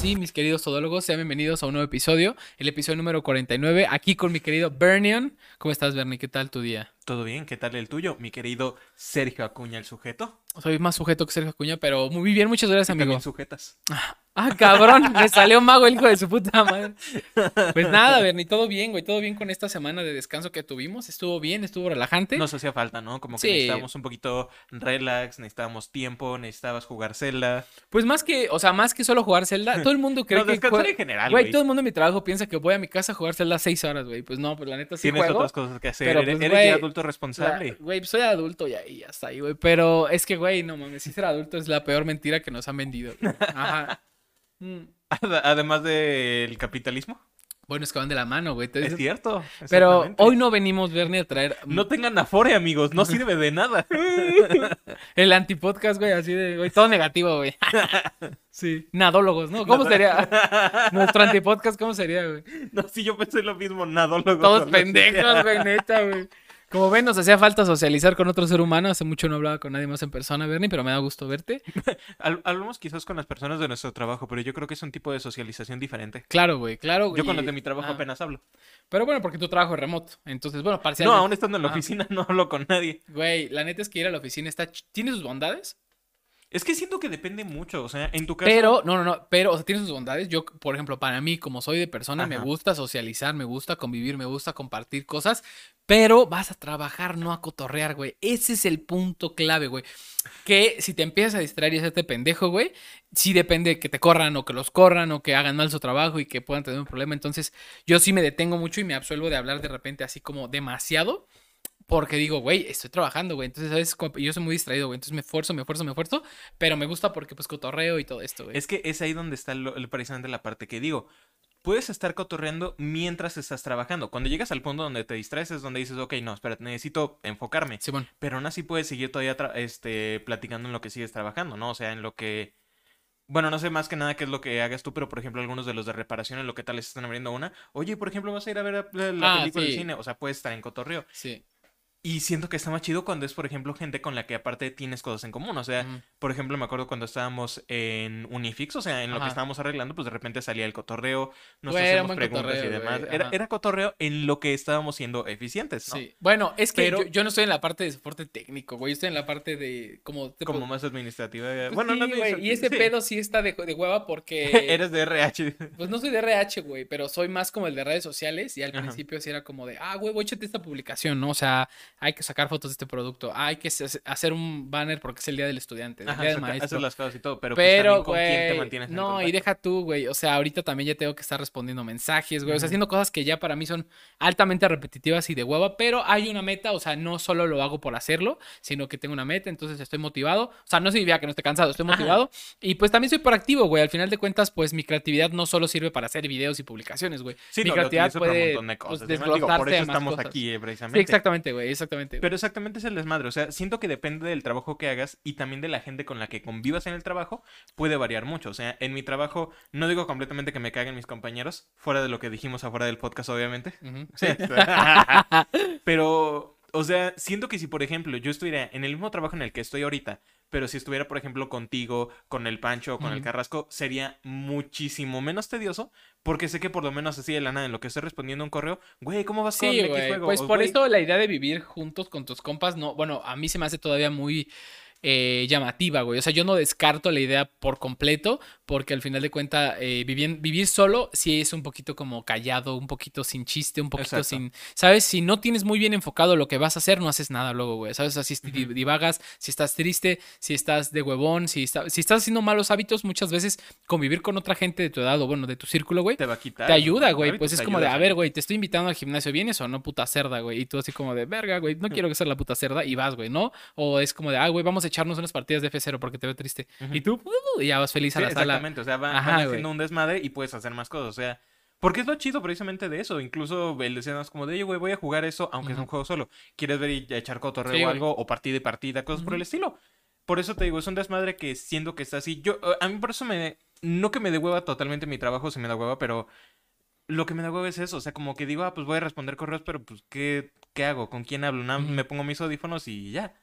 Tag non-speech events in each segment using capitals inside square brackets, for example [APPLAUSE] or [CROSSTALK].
sí, mis queridos todólogos, sean bienvenidos a un nuevo episodio, el episodio número 49, aquí con mi querido Bernion. ¿Cómo estás, Bernie? ¿Qué tal tu día? Todo bien, ¿qué tal el tuyo, mi querido Sergio Acuña, el sujeto? Soy más sujeto que Sergio Acuña, pero muy bien, muchas gracias, amigo. también sujetas. [LAUGHS] Ah, cabrón, me salió mago el hijo de su puta madre. Pues nada, Bernie, todo bien, güey, todo bien con esta semana de descanso que tuvimos. Estuvo bien, estuvo relajante. Nos hacía falta, ¿no? Como que Sí. necesitábamos un poquito relax, necesitábamos tiempo, necesitabas jugar Zelda. Pues más que, o sea, más que solo jugar Zelda, todo el mundo [LAUGHS] cree No, que descansar en general, Güey, todo el mundo en mi trabajo piensa que voy a mi casa a jugar Zelda seis horas, güey. Pues no, pues la neta sí Tienes juego. otras cosas que hacer. pero, eres pues, eres güey, ya adulto La- responsable. Güey, soy adulto ya y ya está ahí, güey. Pero es que, güey, no mames, si ser adulto es la peor mentira que nos han vendido. güey. Ajá. [LAUGHS] Mm. Ad- Además del capitalismo. Bueno, es que van de la mano, güey. Entonces- Es cierto. Pero hoy no venimos, Bernie, a traer No tengan afore, amigos. No [LAUGHS] sirve de nada. [LAUGHS] el antipodcast, güey, así de, güey, todo negativo, güey. sí. Nadólogos, ¿no? ¿Cómo sería? Nuestro antipodcast, ¿cómo sería, güey? No, sí, yo pensé lo mismo. Nadólogo. Todos pendejos, güey, neta, güey. Como ven, nos hacía falta socializar con otro ser humano. Hace mucho no hablaba con nadie más en persona, Bernie, pero me da gusto verte. [LAUGHS] Hab- Hablamos quizás con las personas de nuestro trabajo, pero yo creo que es un tipo de socialización diferente. Claro, güey, claro. Yo con los de mi trabajo ah. apenas hablo. Pero bueno, porque tu trabajo es remoto. Entonces, bueno, No, parcialmente. aún estando en la Ah. oficina [LAUGHS] no hablo con nadie. Güey, la neta es que ir a la oficina está... Tiene sus bondades, Es que siento que depende mucho. O sea, en tu caso. pero... No, no, no. Pero, o sea, tiene sus bondades. Yo, por ejemplo, para mí, como soy de persona, me gusta socializar, me gusta convivir, me gusta compartir cosas. Pero vas a trabajar, no a cotorrear, güey. Ese es el punto clave, güey. Que si te empiezas a distraer y hacerte pendejo, güey, sí depende que te corran o que los corran o que hagan mal su trabajo y que puedan tener un problema. Entonces, yo sí me detengo mucho y me absuelvo de hablar de repente así como demasiado. Porque digo, güey, estoy trabajando, güey. Entonces, ¿sabes? Como- Yo soy muy distraído, güey. Entonces me esfuerzo, me esfuerzo, me esfuerzo. Pero me gusta porque, pues, cotorreo y todo esto, güey. Es que es ahí donde está lo- precisamente la parte que digo. Puedes estar cotorreando mientras estás trabajando. Cuando llegas al punto donde te distraes es donde dices, ok, no, espérate, necesito enfocarme. Simón. Pero aún así puedes seguir todavía este, platicando en lo que sigues trabajando, ¿no? O sea, en lo que... Bueno, no sé más que nada qué es lo que hagas tú, pero por ejemplo, algunos de los de reparación, en lo que tal les están abriendo una. Oye, por ejemplo, vas a ir a ver la, la Ah, película del sí. cine. O sea, puedes estar en cotorreo. Sí. Y siento que está más chido cuando es, por ejemplo, gente con la que aparte tienes cosas en común. O sea, por ejemplo, me acuerdo cuando estábamos en Unifix, o sea, en lo Ajá. que estábamos arreglando, pues de repente salía el cotorreo, nos Güey, hacíamos preguntas y demás. Era, era cotorreo en lo que estábamos siendo eficientes, ¿no? Sí. Bueno, es que Pero- yo, yo no estoy en la parte de soporte técnico, güey. Yo estoy en la parte de como... tipo- Como más administrativa. Pues bueno, sí, no güey, Y ese sí. pedo sí está de, de hueva porque... [LAUGHS] Eres de RH. [LAUGHS] Pues no soy de RH, güey, pero soy más como el de redes sociales y al Ajá. principio sí era como de, ah, güey, échate esta publicación, ¿no? O sea, hay que sacar fotos de este producto, hay que hace- hacer un banner porque es el día del estudiante, el Ajá, día del maestro. haces las cosas y todo, pero, pues, Pero, también con quién te mantienes en no, y deja tú, güey, o sea, ahorita también ya tengo que estar respondiendo mensajes, güey, o sea, haciendo cosas que ya para mí son altamente repetitivas y de hueva, pero hay una meta, o sea, no solo lo hago por hacerlo, sino que tengo una meta, entonces estoy motivado, o sea, no significa que no esté cansado, estoy Ajá. motivado, y pues también soy proactivo, güey, al final de cuentas, pues mi creatividad no solo sirve para hacer videos y publicaciones, güey, Sí, mi no, creatividad puede de pues, cosas. Además, digo, por eso estamos cosas. aquí, eh, Sí, precisamente. exactamente, güey, exactamente. Güey. Pero exactamente es el desmadre. O sea, siento que depende del trabajo que hagas y también de la gente con la que convivas en el trabajo, puede variar mucho. O sea, en mi trabajo, no digo completamente que me caguen mis compañeros, fuera de lo que dijimos afuera del podcast, obviamente. Sí. [LAUGHS] [LAUGHS] Pero, o sea, siento que si, por ejemplo, yo estuviera en el mismo trabajo en el que estoy ahorita, pero si estuviera, por ejemplo, contigo, con el Pancho o con el. Carrasco, sería muchísimo menos tedioso, porque sé que por lo menos así de la nada, en lo que estoy respondiendo un correo, güey, ¿cómo vas con Sí, X juego? Pues O, por "Güey, eso la idea de vivir juntos con tus compas, no, bueno, a mí se me hace todavía muy eh, llamativa, güey. O sea, yo no descarto la idea por completo, porque al final de cuentas, vivir, vivir solo sí es un poquito como callado, un poquito sin chiste, un poquito Exacto. sin, ¿sabes? Si no tienes muy bien enfocado lo que vas a hacer, no haces nada luego, güey. ¿Sabes? Así si Ujú. divagas, si estás triste, si estás de huevón, si, está- si estás haciendo malos hábitos, muchas veces convivir con otra gente de tu edad o bueno, de tu círculo, güey, te va a quitar. te ayuda, güey. Pues es como de, ayuda a a ver, güey, te estoy invitando al gimnasio, ¿vienes o no, puta cerda, güey? Y tú así como de, verga, güey, no [LAUGHS] quiero que sea la puta cerda y vas, güey, ¿no? O es como de, ah, güey, vamos a echarnos unas partidas de F0 porque te veo triste. Ujú. Y tú, uh, y ya vas feliz a Sí, la sala. exactamente, o sea, va- Ajá, van güey. haciendo un desmadre y puedes hacer más cosas, o sea, porque es lo chido precisamente de eso, incluso el decir más como de, oye, güey, voy a jugar eso, aunque es un juego solo, ¿quieres ver y echar cotorreo Sí, o güey. algo, o partida y partida, cosas por Ujú. el estilo? Por eso te digo, es un desmadre que siento que está así, yo, a mí por eso me, no que me dé hueva totalmente mi trabajo, si me da hueva, pero lo que me da hueva es eso, o sea, como que digo, ah, pues voy a responder correos, pero pues, ¿qué, qué hago? ¿Con quién hablo? Nada. Me pongo mis audífonos y ya.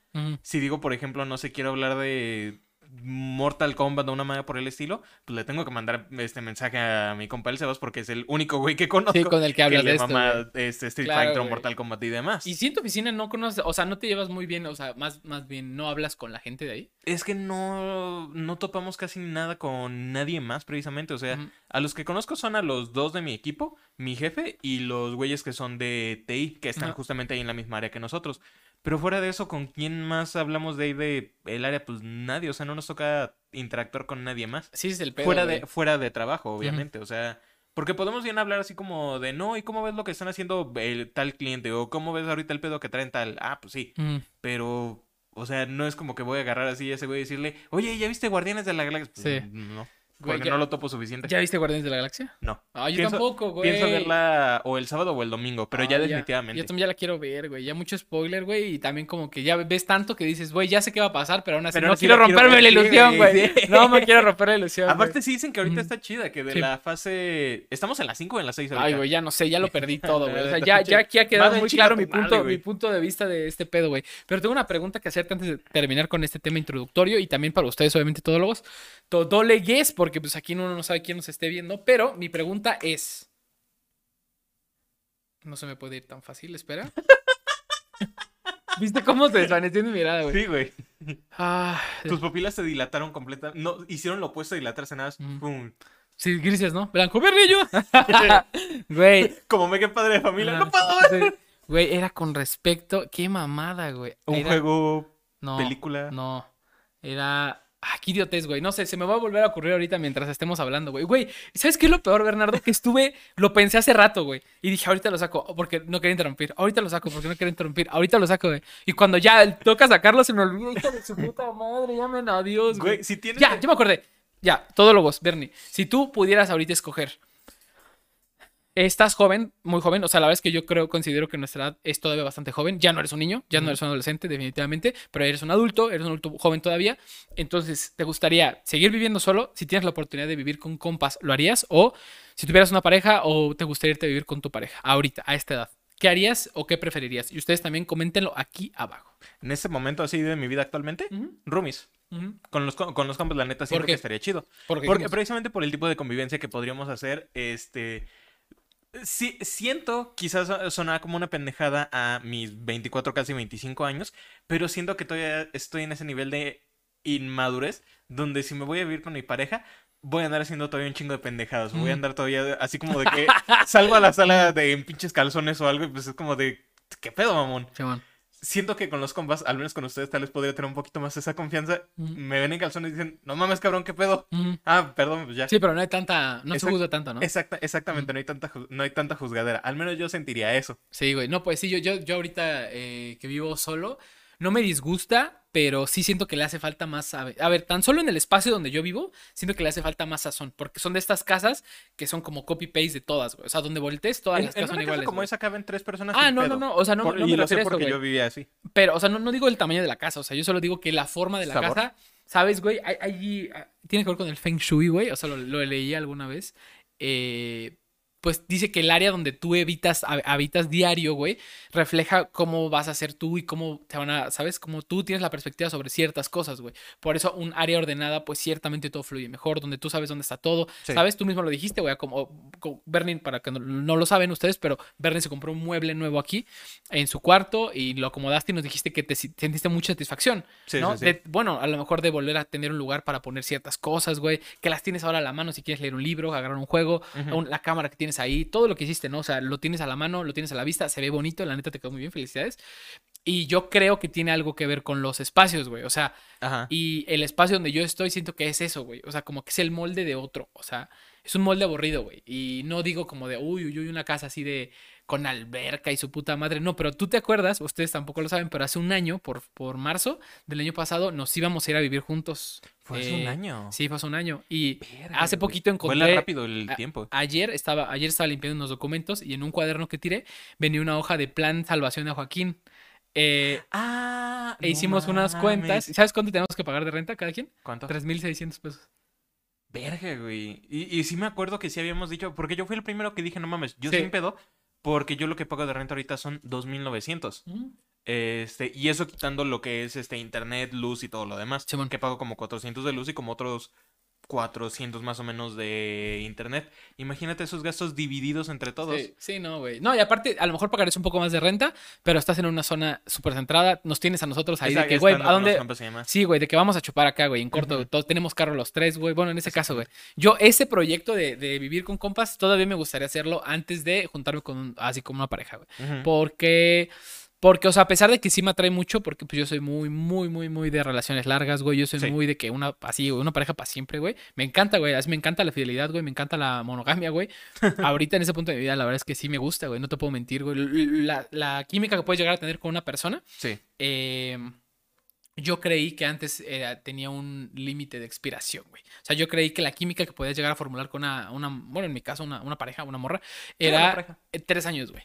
Si digo, por ejemplo, no sé, quiero hablar de Mortal Kombat o una manera por el estilo, pues le tengo que mandar este mensaje a mi compa el Sebas porque es el único güey que conozco Sí, con el que hablas le de esto, mama este Street Claro, Fighter o. Mortal Kombat y demás. Y si en tu oficina no conoces, o sea, no te llevas muy bien, o sea, más, más bien no hablas con la gente de ahí. Es que no, no topamos casi nada con nadie más precisamente. O sea, a los que conozco son a los dos de mi equipo, mi jefe y los güeyes que son de TI, que están justamente ahí en la misma área que nosotros. Pero fuera de eso, ¿con quién más hablamos de ahí de el área? Pues nadie, o sea, no nos toca interactuar con nadie más. Sí, es el pedo. fuera de, fuera de trabajo, obviamente. O sea, porque podemos bien hablar así como de, no, ¿y cómo ves lo que están haciendo el tal cliente? O ¿cómo ves ahorita el pedo que traen tal? Ah, pues sí. Pero, o sea, no es como que voy a agarrar así a ese güey y decirle, oye, ¿ya viste Guardianes de la Galaxia? Pues, Sí. No. Güey, Porque ya- no lo topo suficiente. ¿Ya viste Guardianes de la Galaxia? No. Ah, yo Pienso- tampoco, güey. Pienso verla o el sábado o el domingo, pero ya Ah, definitivamente. Yo también ya la quiero ver, güey. Ya mucho spoiler, güey. Y también como que ya ves tanto que dices, güey, ya sé qué va a pasar, pero aún así Pero no quiero la quiero romperme la ver, ilusión, güey, sí. [LAUGHS] No me quiero romper la ilusión. Aparte güey. sí dicen que ahorita está chida, que de Sí. la fase... Estamos en las 5 o en las 6 ahorita. Ay, güey, ya no sé, ya lo perdí [LAUGHS] todo, güey. O sea, ya, ya aquí ha quedado Madre, muy claro mi punto, mi punto de vista de este pedo, güey. Pero tengo una pregunta que hacerte antes de terminar con este tema introductorio y también para ustedes, obviamente, todólogos. Todólegues, porque pues aquí uno no sabe quién nos esté viendo. Pero mi pregunta es. No se me puede ir tan fácil, espera. [LAUGHS] ¿Viste cómo se desvaneció mi mirada, güey? Sí, güey. Ah, Tus pupilas se dilataron completamente. No, hicieron lo opuesto a dilatarse nada. más, Mm. pum. sí, grises, ¿no? Blanco, berrillo. [LAUGHS] Güey, [LAUGHS] Como me que padre de familia. Ah, No puedo ver. sí. Güey, era con respecto. Qué mamada, güey. Un Era- juego, No, película. No. Era. Ah, qué idiotez, güey. No sé, se me va a volver a ocurrir ahorita mientras estemos hablando, güey. Güey, ¿sabes qué es lo peor, Bernardo? Que estuve. Lo pensé hace rato, güey. Y dije, ahorita lo saco porque no quería interrumpir. Ahorita lo saco porque no quería interrumpir. Ahorita lo saco, güey. Y cuando ya toca sacarlo, se me olvidó. Hijo de su puta madre, llamen a Dios, güey. Güey, si tienes. Ya, ya me acordé. Ya, todo lo vos, Bernie. Si tú pudieras ahorita escoger. Estás joven, muy joven. O sea, la verdad es que yo creo, considero que nuestra edad es todavía bastante joven. Ya no eres un niño, ya no eres un adolescente, definitivamente. Pero eres un adulto, eres un adulto joven todavía. Entonces, ¿te gustaría seguir viviendo solo? Si tienes la oportunidad de vivir con compas, ¿lo harías? O si tuvieras una pareja, o te gustaría irte a vivir con tu pareja, ahorita, a esta edad. ¿Qué harías o qué preferirías? Y ustedes también coméntenlo aquí abajo. En este momento así de mi vida actualmente, roomies. Con los, co- con los compas, la neta, qué? que estaría chido. Porque, precisamente por el tipo de convivencia que podríamos hacer, este. Sí, siento, quizás sonar como una pendejada a mis 24, casi 25 años, pero siento que todavía estoy en ese nivel de inmadurez, donde si me voy a vivir con mi pareja, voy a andar haciendo todavía un chingo de pendejadas. Voy a andar todavía así como de que [LAUGHS] salgo a la sala de en pinches calzones o algo y pues es como de, ¿qué pedo, mamón? Simón. Siento que con los compas, al menos con ustedes, tal vez podría tener un poquito más esa confianza. Me ven en calzones y dicen, no mames, cabrón, ¿qué pedo? Ah, perdón, pues ya. Sí, pero no hay tanta, no se juzga tanto, ¿no? Exacta- exactamente, no hay tanta no hay tanta juzgadera. Al menos yo sentiría eso. Sí, güey. No, pues sí, yo, yo, yo ahorita eh, que vivo solo, no me disgusta, pero sí siento que le hace falta más. A ver, a ver, tan solo en el espacio donde yo vivo, siento que le hace falta más sazón, porque son de estas casas que son como copy-paste de todas, güey. O sea, donde voltees, todas En, las en casas son casa iguales. como güey. esa caben tres personas. Ah, no, no, pedo. no. O sea, no, Por- no y me lo refiero sé porque yo vivía así. Pero, o sea, no, no digo el tamaño de la casa, o sea, yo solo digo que la forma de la Sabor. casa, ¿sabes, güey? Hay- ah, tiene que ver con el Feng Shui, güey, o sea, lo, lo leí alguna vez. Eh, pues dice que el área donde tú evitas, hab- habitas diario, güey, refleja cómo vas a ser tú y cómo te van a, ¿sabes? Cómo tú tienes la perspectiva sobre ciertas cosas, güey. Por eso un área ordenada, pues ciertamente todo fluye mejor, donde tú sabes dónde está todo, Sí. ¿sabes? Tú mismo lo dijiste, güey, como, como Bernie, para que no, no lo saben ustedes, pero Bernie se compró un mueble nuevo aquí en su cuarto y lo acomodaste y nos dijiste que te sentiste mucha satisfacción, Sí, ¿no? sí. De- bueno, a lo mejor de volver a tener un lugar para poner ciertas cosas, güey, que las tienes ahora a la mano si quieres leer un libro, agarrar un juego, un- la cámara que tienes ahí, todo lo que hiciste, ¿no? O sea, lo tienes a la mano, lo tienes a la vista, se ve bonito, la neta te quedó muy bien, felicidades. Y yo creo que tiene algo que ver con los espacios, güey. O sea, Ajá. y el espacio donde yo estoy siento que es eso, güey. O sea, como que es el molde de otro. O sea, es un molde aburrido, güey. Y no digo como de, uy, uy, uy, una casa así de con alberca y su puta madre. No, pero tú te acuerdas, ustedes tampoco lo saben, pero hace un año, por, por marzo del año pasado, nos íbamos a ir a vivir juntos. Fue hace un Eh, año. Sí, fue hace un año. Y Verga, hace poquito encontré... Vuela rápido el a- tiempo. Ayer estaba, ayer estaba limpiando unos documentos y en un cuaderno que tiré venía una hoja de plan salvación a Joaquín. Eh, Ah, e hicimos unas cuentas. ¿Sabes cuánto tenemos que pagar de renta cada quien? ¿Cuánto? 3.600 pesos. Verga, güey. Y, y sí me acuerdo que sí habíamos dicho, porque yo fui el primero que dije, no mames, yo Sí. sin pedo, porque yo lo que pago de renta ahorita son 2.900. Este, y eso quitando lo que es este internet, luz y todo lo demás. Simón. Que pago como 400 de luz y como otros 400 más o menos de internet. Imagínate esos gastos divididos entre todos. Sí, sí, no, güey. No, y aparte, a lo mejor pagarás un poco más de renta, pero estás en una zona súper centrada. Nos tienes a nosotros ahí de que, güey, ¿a dónde? Sí, güey, de que vamos a chupar acá, güey, en corto. Todos tenemos carro los tres, güey. Bueno, en ese caso, güey. Yo, ese proyecto de, de vivir con compas, todavía me gustaría hacerlo antes de juntarme con así como una pareja, güey. Porque, porque, o sea, a pesar de que sí me atrae mucho, porque pues yo soy muy, muy, muy, muy de relaciones largas, güey. Yo soy Sí. muy de que una, así, una pareja para siempre, güey. Me encanta, güey. así Me encanta la fidelidad, güey. Me encanta la monogamia, güey. [LAUGHS] Ahorita en ese punto de mi vida, la verdad es que sí me gusta, güey. No te puedo mentir, güey. La, la química que puedes llegar a tener con una persona, Sí. eh, yo creí que antes era- tenía un límite de expiración, güey. O sea, yo creí que la química que podías llegar a formular con una, una bueno, en mi caso, una, una pareja, una morra, era pareja. tres años, güey.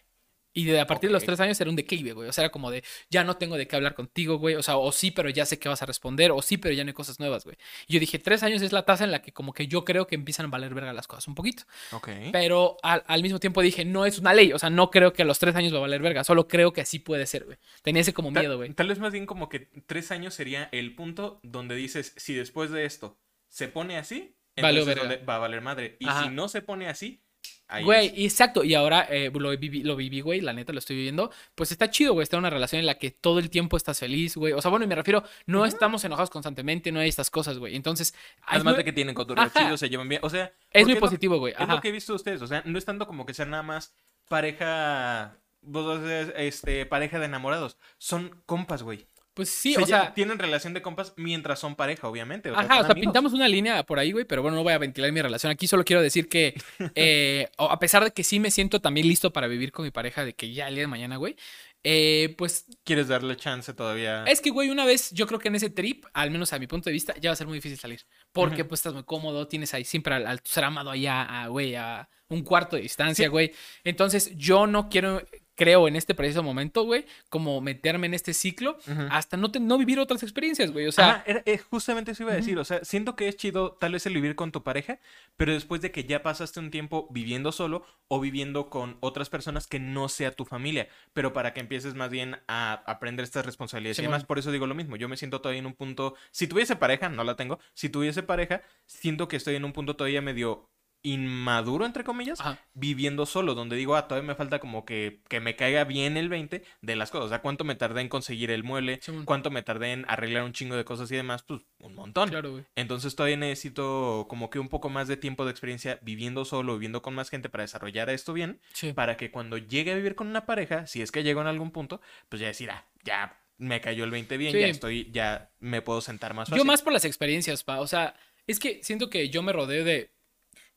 Y de a partir de los tres años era un declive, güey. O sea, era como de, ya no tengo de qué hablar contigo, güey. O sea, o sí, pero ya sé que vas a responder. O sí, pero ya no hay cosas nuevas, güey. Y yo dije, tres años es la tasa en la que como que yo creo que empiezan a valer verga las cosas un poquito. Ok. Pero al, al mismo tiempo dije, no es una ley. O sea, no creo que a los tres años va a valer verga. Solo creo que así puede ser, güey. Tenía ese como Ta- miedo, güey. Tal vez más bien como que tres años sería el punto donde dices, si después de esto se pone así, entonces va a valer madre. Y Ajá. si no se pone así, ahí Güey, es. exacto. Y ahora eh, lo, viví, lo viví, güey. La neta lo estoy viviendo. Pues está chido, güey. Estar en una relación en la que todo el tiempo estás feliz, güey. O sea, bueno, y me refiero, no Ujú. estamos enojados constantemente, no hay estas cosas, güey. Entonces, Además muy- de que tienen cotorreo chido, se llevan bien. O sea, es muy positivo, güey. Es lo que he visto de ustedes. O sea, no es tanto como que sean nada más pareja. vos, Este, pareja de enamorados. Son compas, güey. Pues sí, Se o sea. tienen relación de compas mientras son pareja, obviamente. o Ajá, o sea, amigos. pintamos una línea por ahí, güey, pero bueno, no voy a ventilar mi relación aquí. Solo quiero decir que, [LAUGHS] eh, a pesar de que sí me siento también listo para vivir con mi pareja, de que ya el día de mañana, güey, eh, pues ¿Quieres darle chance todavía? Es que, güey, una vez yo creo que en ese trip, al menos a mi punto de vista, ya va a ser muy difícil salir. Porque pues estás muy cómodo, tienes ahí siempre al, al ser amado allá, a, güey, a un cuarto de distancia, Sí. güey. Entonces yo no quiero, creo en este preciso momento, güey, como meterme en este ciclo hasta no, te- no vivir otras experiencias, güey. O sea, Ajá, era- eh, justamente eso iba a decir. O sea, siento que es chido tal vez el vivir con tu pareja, pero después de que ya pasaste un tiempo viviendo solo o viviendo con otras personas que no sea tu familia, pero para que empieces más bien a aprender estas responsabilidades y Simón. demás. Por eso digo lo mismo. Yo me siento todavía en un punto. Si tuviese pareja, no la tengo. Si tuviese pareja, siento que estoy en un punto todavía medio inmaduro, entre comillas, ajá. viviendo solo, donde digo, ah, todavía me falta como que, que me caiga bien el 20 de las cosas. O sea, cuánto me tardé en conseguir el mueble, cuánto me tardé en arreglar un chingo de cosas y demás, pues un montón. Claro, güey. Entonces todavía necesito como que un poco más de tiempo de experiencia viviendo solo, viviendo con más gente para desarrollar esto bien, Sí. para que cuando llegue a vivir con una pareja, si es que llego en algún punto, pues ya decir, ah, ya me cayó el 20 bien, Sí. ya estoy, ya me puedo sentar más fácil. Yo más por las experiencias, pa. O sea, es que siento que yo me rodeo de,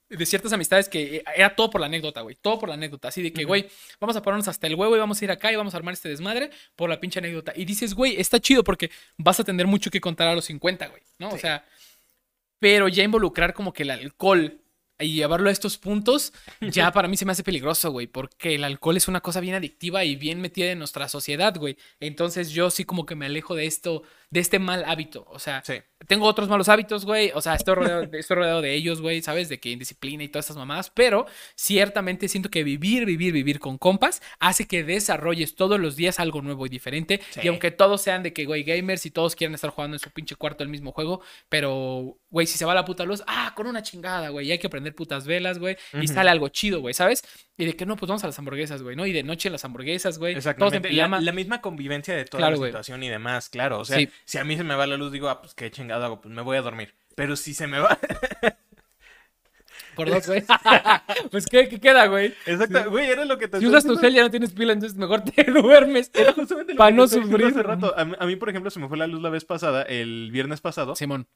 de ciertas amistades que eh, era todo por la anécdota, güey. Todo por la anécdota. Así de que, güey, vamos a ponernos hasta el huevo y vamos a ir acá y vamos a armar este desmadre por la pinche anécdota. Y dices, güey, está chido porque vas a tener mucho que contar a los 50, güey. ¿No? O sea, pero ya involucrar como que el alcohol y llevarlo a estos puntos, ya para mí se me hace peligroso, güey, porque el alcohol es una cosa bien adictiva y bien metida en nuestra sociedad, güey. Entonces yo sí como que me alejo de esto, de este mal hábito. O sea, Sí. tengo otros malos hábitos, güey. O sea, estoy rodeado, de- [LAUGHS] estoy rodeado de ellos, güey, ¿sabes? De que indisciplina y todas estas mamadas. Pero ciertamente siento que vivir, vivir, vivir con compas hace que desarrolles todos los días algo nuevo y diferente. Sí. Y aunque todos sean de que, güey, gamers y todos quieren estar jugando en su pinche cuarto el mismo juego, pero, güey, si se va la puta luz, ah, con una chingada, güey. Y hay que prender putas velas, güey. Y sale algo chido, güey, ¿sabes? Y de que no, pues vamos a las hamburguesas, güey, ¿no? Y de noche las hamburguesas, güey. Todos en Exactamente. La, pijama. la misma convivencia de toda Claro, la güey. situación y demás, claro. O sea, Sí. Si a mí se me va la luz, digo, ah, pues qué chingado hago, pues me voy a dormir. Pero si se me va. [LAUGHS] Por dos, güey. [LAUGHS] pues, ¿qué, qué queda, güey? Exacto, güey, era lo que te Si usas tu gel ya no tienes pila, entonces mejor te [LAUGHS] duermes. Era justamente lo Pa' que te no sufrir. Hace rato. A mí, a mí, por ejemplo, se me fue la luz la vez pasada, el viernes pasado. Simón.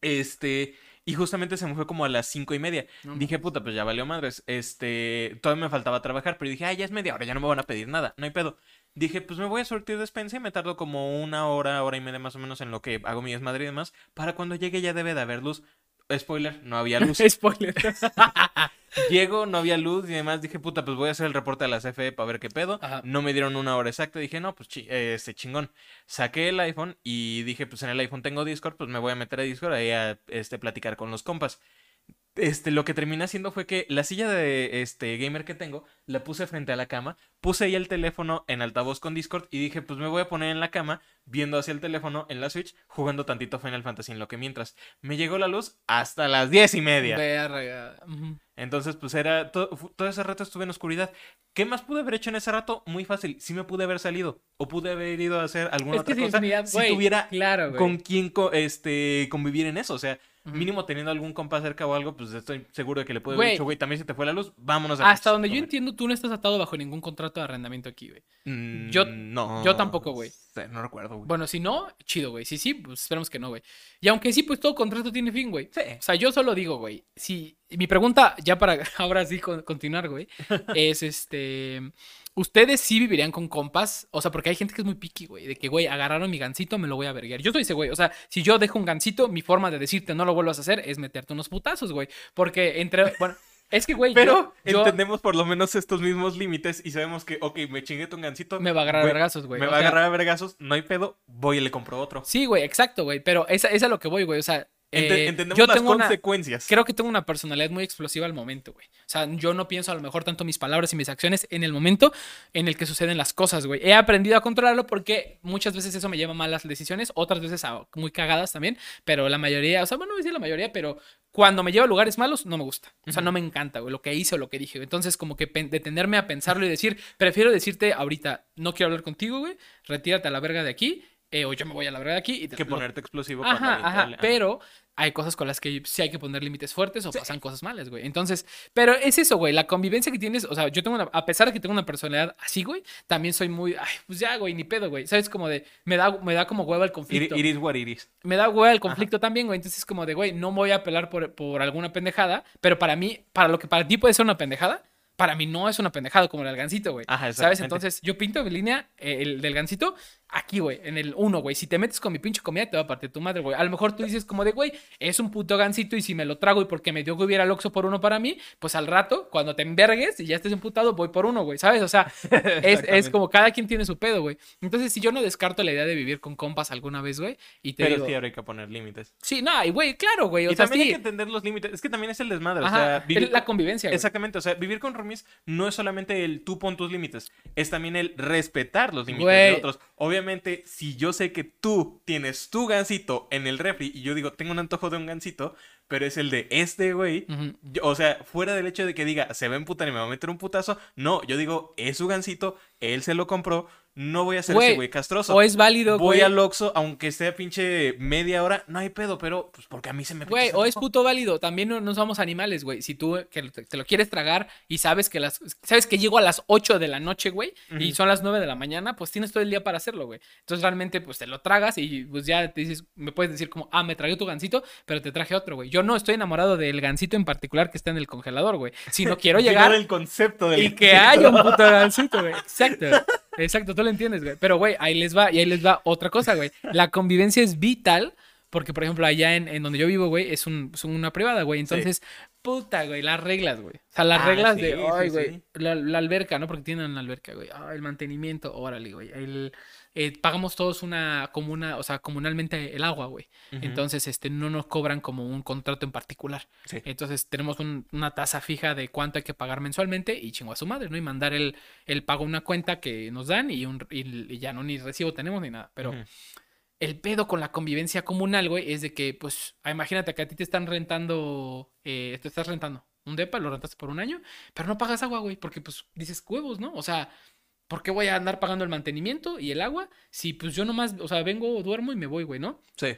Este. Y justamente se me fue como a las cinco y media. No dije, puta, pues ya valió madres. Este. Todavía me faltaba trabajar, pero dije, ah, ya es media hora, ya no me van a pedir nada. No hay pedo. Dije, pues me voy a surtir despensa y me tardo como una hora, hora y media más o menos en lo que hago mi desmadre y demás. Para cuando llegue ya debe de haber luz. Spoiler, no había luz. [LAUGHS] Spoiler. [LAUGHS] Llego, no había luz y demás. Dije, puta, pues voy a hacer el reporte a la CFE para ver qué pedo. Ajá. No me dieron una hora exacta. Dije, no, pues chi- este chingón. Saqué el iPhone y dije, pues en el iPhone tengo Discord, pues me voy a meter a Discord ahí a este, platicar con los compas. Este, lo que terminé haciendo fue que la silla de este gamer que tengo la puse frente a la cama, puse ahí el teléfono en altavoz con Discord y dije, pues me voy a poner en la cama viendo hacia el teléfono en la Switch, jugando tantito Final Fantasy en lo que mientras me llegó la luz hasta las diez y media. Verga. Entonces, pues era, todo, todo ese rato estuve en oscuridad. ¿Qué más pude haber hecho en ese rato? Muy fácil, sí me pude haber salido o pude haber ido a hacer alguna Es otra cosa si güey, tuviera claro, con quién co- este, convivir en eso. O sea, Mínimo teniendo algún compa cerca o algo, pues estoy seguro de que le puedo Güey. haber dicho, güey, también se te fue la luz, vámonos a Hasta donde yo comer". entiendo, tú no estás atado bajo ningún contrato de arrendamiento aquí, güey. Mm, yo- no. yo tampoco, güey. No recuerdo, güey. Bueno, si no, chido, güey. Si sí, pues esperemos que no, güey. Y aunque sí, pues todo contrato tiene fin, güey. Sí. O sea, yo solo digo, güey, si mi pregunta, ya para [LAUGHS] ahora sí con- continuar, güey, [LAUGHS] es este, ¿ustedes sí vivirían con compas? O sea, porque hay gente que es muy picky, güey, de que, güey, agarraron mi gancito, me lo voy a verguiar. Yo soy ese, güey, o sea, si yo dejo un gancito, mi forma de decirte no lo vuelvas a hacer es meterte unos putazos, güey, porque entre, bueno, es que, güey, [LAUGHS] Pero yo, entendemos por lo menos estos mismos límites y sabemos que, ok, me chingué tu gancito. me va a agarrar güey, vergazos, güey. Me o va a agarrar a vergazos, no hay pedo, voy y le compro otro. Sí, güey, exacto, güey, pero esa, esa es a lo que voy, güey, o sea, Ente- eh, entendemos yo las tengo una, consecuencias. creo que tengo una personalidad muy explosiva al momento, güey. O sea, yo no pienso a lo mejor tanto mis palabras y mis acciones en el momento en el que suceden las cosas, güey. He aprendido a controlarlo porque muchas veces eso me lleva a malas decisiones, otras veces a muy cagadas también, pero la mayoría, o sea, bueno, no voy a decir la mayoría, pero cuando me lleva a lugares malos, no me gusta. O sea, no me encanta, güey, lo que hice o lo que dije. Entonces, como que detenerme a pensarlo y decir, prefiero decirte ahorita, no quiero hablar contigo, güey, retírate a la verga de aquí, eh, o yo me voy a la verga de aquí y te que ponerte explosivo Ajá, hable. pero hay cosas con las que sí hay que poner límites fuertes o pasan cosas malas, güey. Entonces, pero es eso, güey, la convivencia que tienes, o sea, yo tengo una, a pesar de que tengo una personalidad así, güey, también soy muy, ay, pues ya, güey, ni pedo, güey. ¿Sabes? Como de, me da, me da como hueva el conflicto. Iris what iris. Me da hueva el conflicto también, güey. Entonces es como de, güey, no voy a apelar por, por alguna pendejada, pero para mí, para lo que para ti puede ser una pendejada, para mí no es una pendejada como el del gancito, güey. Ajá, ¿Sabes? Entonces, yo pinto mi línea, eh, el del gancito, aquí, güey, en el uno, güey. Si te metes con mi pinche comida, te va a partir tu madre, güey. A lo mejor tú dices como de, güey, es un puto gancito y si me lo trago y porque me dio que hubiera el oxo por uno para mí, pues al rato, cuando te envergues y ya estés emputado, voy por uno, güey, ¿sabes? O sea, [LAUGHS] es, es como cada quien tiene su pedo, güey. Entonces, si yo no descarto la idea de vivir con compas alguna vez, güey, y te Pero digo... sí habrá que poner límites. Sí, no, y güey, claro, güey. O Y sea, también sí. hay que entender los límites. Es que también es el desmadre. Ajá, o sea, es vivir la con- convivencia, güey. Exactamente, o sea, vivir con no es solamente el tú pon tus límites, es también el respetar los límites de otros. Obviamente, si yo sé que tú tienes tu gancito en el refri y yo digo, tengo un antojo de un gancito, pero es el de este güey, o sea, fuera del hecho de que diga, se va a emputar y me va a meter un putazo, no, yo digo, es su gancito, él se lo compró, no voy a ser ese güey castroso. O es válido, Voy al Oxxo, aunque sea pinche media hora, no hay pedo, pero pues porque a mí se me Güey, o es puto válido. También no, no somos animales, güey. Si tú que te, lo quieres tragar y sabes que las sabes que llego a las 8 de la noche, güey, y son las 9 de la mañana, pues tienes todo el día para hacerlo, güey. Entonces realmente pues te lo tragas y pues ya te dices, me puedes decir como, "Ah, me tragué tu gancito, pero te traje otro, güey." Yo no estoy enamorado del gancito en particular que está en el congelador, güey. Sino quiero [LAUGHS] llegar del concepto del y que haya un puto gancito, güey. Exacto. [LAUGHS] Exacto, tú lo entiendes, güey. Pero, güey, ahí les va, y ahí les va otra cosa, güey. La convivencia es vital, porque, por ejemplo, allá en, en donde yo vivo, güey, es, un, es una privada, güey. Entonces, puta, güey, las reglas, güey. O sea, las Ah, reglas sí, de, ay, sí. güey, la, la alberca, ¿no? Porque tienen la alberca, güey. Ah, el mantenimiento, órale, güey. El, eh, pagamos todos una, como una, o sea, comunalmente el agua, güey. Entonces, este, no nos cobran como un contrato en particular. Sí. Entonces tenemos un- una tasa fija de cuánto hay que pagar mensualmente y chingo a su madre, ¿no? Y mandar el, el pago a una cuenta que nos dan y, un, y, y ya no ni recibo tenemos ni nada. Pero el pedo con la convivencia comunal, güey, es de que, pues, ah, imagínate que a ti te están rentando, eh, te estás rentando un depa, lo rentaste por un año, pero no pagas agua, güey, porque, pues, dices huevos, ¿no? O sea, ¿por qué voy a andar pagando el mantenimiento y el agua si, pues, yo nomás, o sea, vengo, duermo y me voy, güey, ¿no? Sí.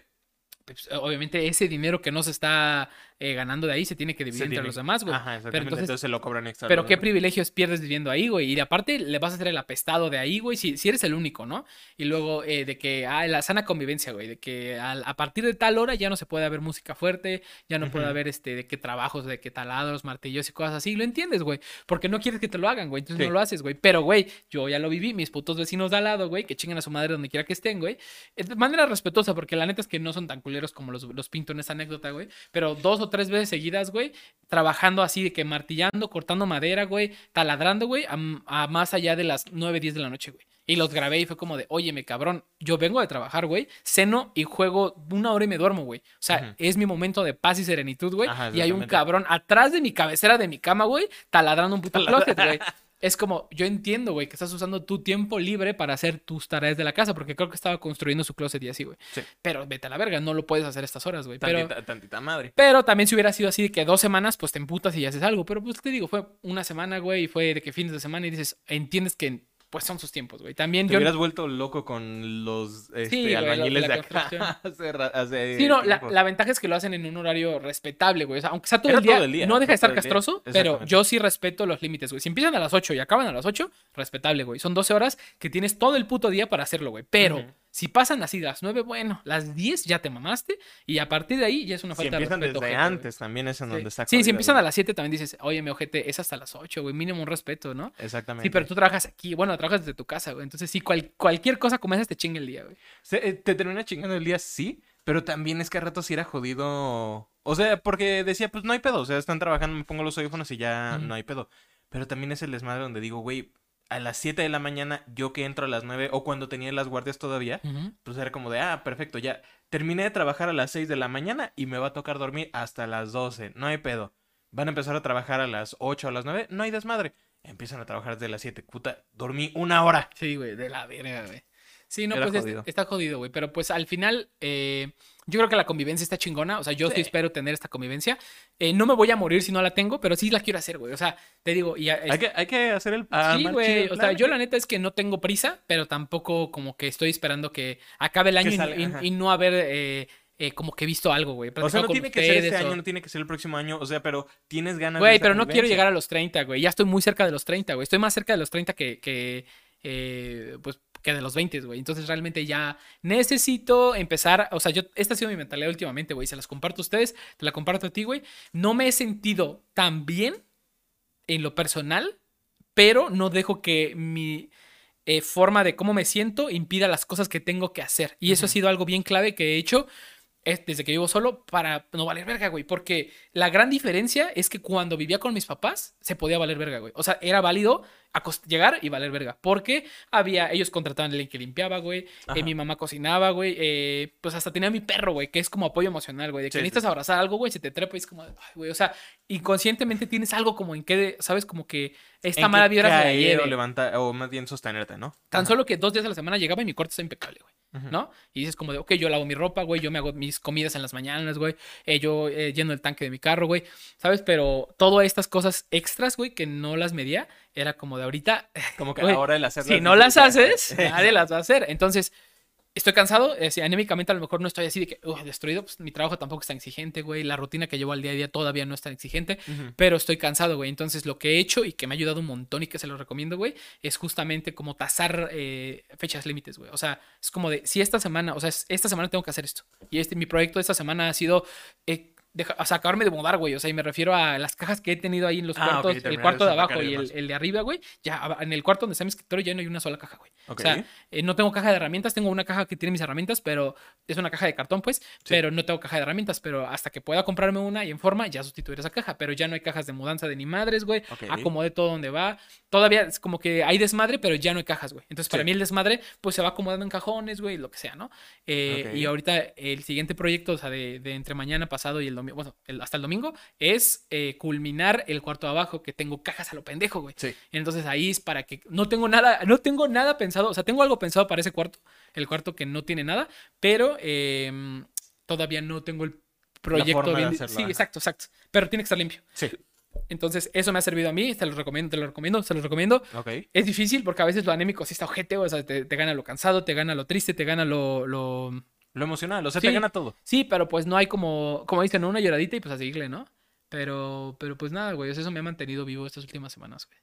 Pues, obviamente ese dinero que no se está eh, ganando de ahí se tiene que dividir Se entre tiene- los demás, güey. Ajá, exactamente. Pero entonces, entonces, se lo cobran extra. pero qué privilegios pierdes viviendo ahí, güey. Y aparte le vas a hacer el apestado de ahí, güey, si, si eres el único, ¿no? Y luego eh, de que, ah, la sana convivencia, güey, de que a, partir de tal hora ya no se puede haber música fuerte, ya no puede haber, este, de que trabajos, de que taladros, martillos y cosas así. Lo entiendes, güey, porque no quieres que te lo hagan, güey, entonces Sí. no lo haces, güey. Pero, güey, yo ya lo viví, mis putos vecinos de al lado, güey, que chingan a su madre donde quiera que estén, güey. De manera respetuosa, porque la neta es que no son tan culeros como los, los pinto en esta anécdota, güey. Pero dos o o tres veces seguidas, güey, trabajando así de que martillando, cortando madera, güey, taladrando, güey, a, a más allá de las 9, 10 de la noche, güey. Y los grabé y fue como de, óyeme, cabrón, yo vengo de trabajar, güey, ceno y juego una hora y me duermo, güey. O sea, es mi momento de paz y serenitud, güey. Y hay un cabrón atrás de mi cabecera de mi cama, güey, taladrando un puto closet, güey. [LAUGHS] Es como, yo entiendo, güey, que estás usando tu tiempo libre para hacer tus tareas de la casa, porque creo que estaba construyendo su closet y así, güey. Sí. Pero vete a la verga, no lo puedes hacer estas horas, güey. Pero, Tantita, tantita madre. pero también si hubiera sido así de que dos semanas, pues te emputas y haces algo. Pero pues te digo, fue una semana, güey, y fue de que fines de semana y dices, entiendes que pues son sus tiempos, güey. También Te yo... hubieras vuelto loco con los este, Sí, la- albañiles la de acá. [LAUGHS] hace hace Sí, no, la, la ventaja es que lo hacen en un horario respetable, güey. O sea, aunque sea todo el, día, todo el día, no deja de estar castroso, pero yo sí respeto los límites, güey. Si empiezan a las 8 y acaban a las 8, respetable, güey. Son 12 horas que tienes todo el puto día para hacerlo, güey. Pero. Si pasan así las 9, bueno, las 10 ya te mamaste y a partir de ahí ya es una Si falta de empiezan respeto. desde ojete, güey. antes, también es en Sí. donde está. Sí, si empiezan a las 7 también dices, oye, mi ojete, es hasta las 8, güey. Mínimo un respeto, ¿no? Exactamente. Sí, pero tú trabajas aquí, bueno, trabajas desde tu casa, güey. Entonces sí, cual- cualquier cosa como esas te chinga el día, güey. Se- eh, te termina chingando el día, sí, pero también es que a ratos sí era jodido. O sea, porque decía, pues no hay pedo. O sea, están trabajando, me pongo los audífonos y ya no hay pedo. Pero también es el desmadre donde digo, güey, a las 7 de la mañana, yo que entro a las 9, o cuando tenía las guardias todavía, pues era como de, ah, perfecto, ya terminé de trabajar a las 6 de la mañana y me va a tocar dormir hasta las 12. No hay pedo. Van a empezar a trabajar a las 8 o a las 9, no hay desmadre. Empiezan a trabajar desde las 7. Puta, dormí una hora. Sí, güey, de la verga, güey. Sí, no, Era pues jodido. está jodido, güey. Pero pues al final, eh, yo creo que la convivencia está chingona. O sea, yo sí, Sí. espero tener esta convivencia. Eh, no me voy a morir si no la tengo, pero sí la quiero hacer, güey. O sea, te digo, y a- Hay que, hay que hacer el... Sí, armar güey. O sea, yo güey. la neta es que no tengo prisa, pero tampoco como que estoy esperando que acabe el año y- salga, y, ajá. y no haber eh, eh, como que visto algo, güey. O sea, no tiene que ser este o- año, no tiene que ser el próximo año, o sea, pero tienes ganas de Güey, pero no quiero llegar a los 30, güey. Ya estoy muy cerca de los 30, güey. Estoy más cerca de los 30 que, que eh, pues, que de los 20, güey. Entonces realmente ya necesito empezar, o sea, yo, esta ha sido mi mentalidad últimamente, güey. Se las comparto a ustedes, te la comparto a ti, güey. No me he sentido tan bien en lo personal, pero no dejo que mi eh, forma de cómo me siento impida las cosas que tengo que hacer. Y eso ha sido algo bien clave que he hecho es desde que vivo solo para no valer verga, güey. Porque la gran diferencia es que cuando vivía con mis papás se podía valer verga, güey. O sea, era válido llegar y valer verga. Porque había, ellos contrataban a alguien que limpiaba, güey. eh, mi mamá cocinaba, güey. eh, pues hasta tenía mi perro, güey, que es como apoyo emocional, güey. De que Sí, sí, necesitas sí. abrazar algo, güey, se te trepa y es como, ay, güey. O sea, inconscientemente tienes algo como en que, ¿sabes? Como que esta En mala vibra se la lleve. o levantar, o más bien sostenerte, ¿no? Tan Ajá. solo que dos días a la semana llegaba y mi cuarto está impecable, güey. ¿no? Y dices como de, ok, yo lavo mi ropa, güey, yo me hago mis comidas en las mañanas, güey, eh, yo eh, lleno el tanque de mi carro, güey, ¿sabes? Pero todas estas cosas extras, güey, que no las medía, era como de ahorita, Como que Güey, ahora el hacer si no las haces, [LAUGHS] nadie las va a hacer. Entonces, estoy cansado, eh, si anímicamente a lo mejor no estoy así de que, "Ugh, destruido, pues mi trabajo tampoco es tan exigente, güey, la rutina que llevo al día a día todavía no es tan exigente, pero estoy cansado, güey. Entonces, lo que he hecho y que me ha ayudado un montón y que se lo recomiendo, güey, es justamente como tasar eh, fechas límites, güey. O sea, es como de, si esta semana, o sea, es- esta semana tengo que hacer esto. Y este, mi proyecto de esta semana ha sido... eh, deja- o sea, acabarme de mudar, güey. O sea, y me refiero a las cajas que he tenido ahí en los Ah, cuartos. el cuarto de abajo y el, de arriba, güey. Ya, en el cuarto donde está mi escritorio ya no hay una sola caja, güey. O sea, eh, no tengo caja de herramientas, tengo una caja que tiene mis herramientas, pero es una caja de cartón, pues, pero no tengo caja de herramientas, pero hasta que pueda comprarme una y en forma, ya sustituir esa caja, pero ya no hay cajas de mudanza de ni madres, güey, Ok. acomodé todo donde va, todavía es como que hay desmadre, pero ya no hay cajas, güey, entonces para Sí. mí el desmadre, pues se va acomodando en cajones, güey, lo que sea, ¿no? Eh. Y ahorita el siguiente proyecto, o sea, de, de entre mañana pasado y el domingo, bueno, el- hasta el domingo, es eh, culminar el cuarto de abajo, que tengo cajas a lo pendejo, güey. Sí. Entonces ahí es para que no tengo nada, no tengo nada pensado, o sea, tengo algo pensado para ese cuarto, el cuarto que no tiene nada, pero em, todavía no tengo el proyecto bien. hacerlo, sí, ajá. exacto, exacto. Pero tiene que estar limpio. Sí. Entonces, eso me ha servido a mí, te lo recomiendo, te lo recomiendo, se lo recomiendo. Es difícil porque a veces lo anémico sí está ojete, o sea, te, te gana lo cansado, te gana lo triste, te gana lo... lo... Lo emocional, o sea, Sí. te gana todo. Sí, pero pues no hay como, como dicen, una lloradita y pues a seguirle, ¿no? Pero, pero pues nada, güey, eso me ha mantenido vivo estas últimas semanas, güey.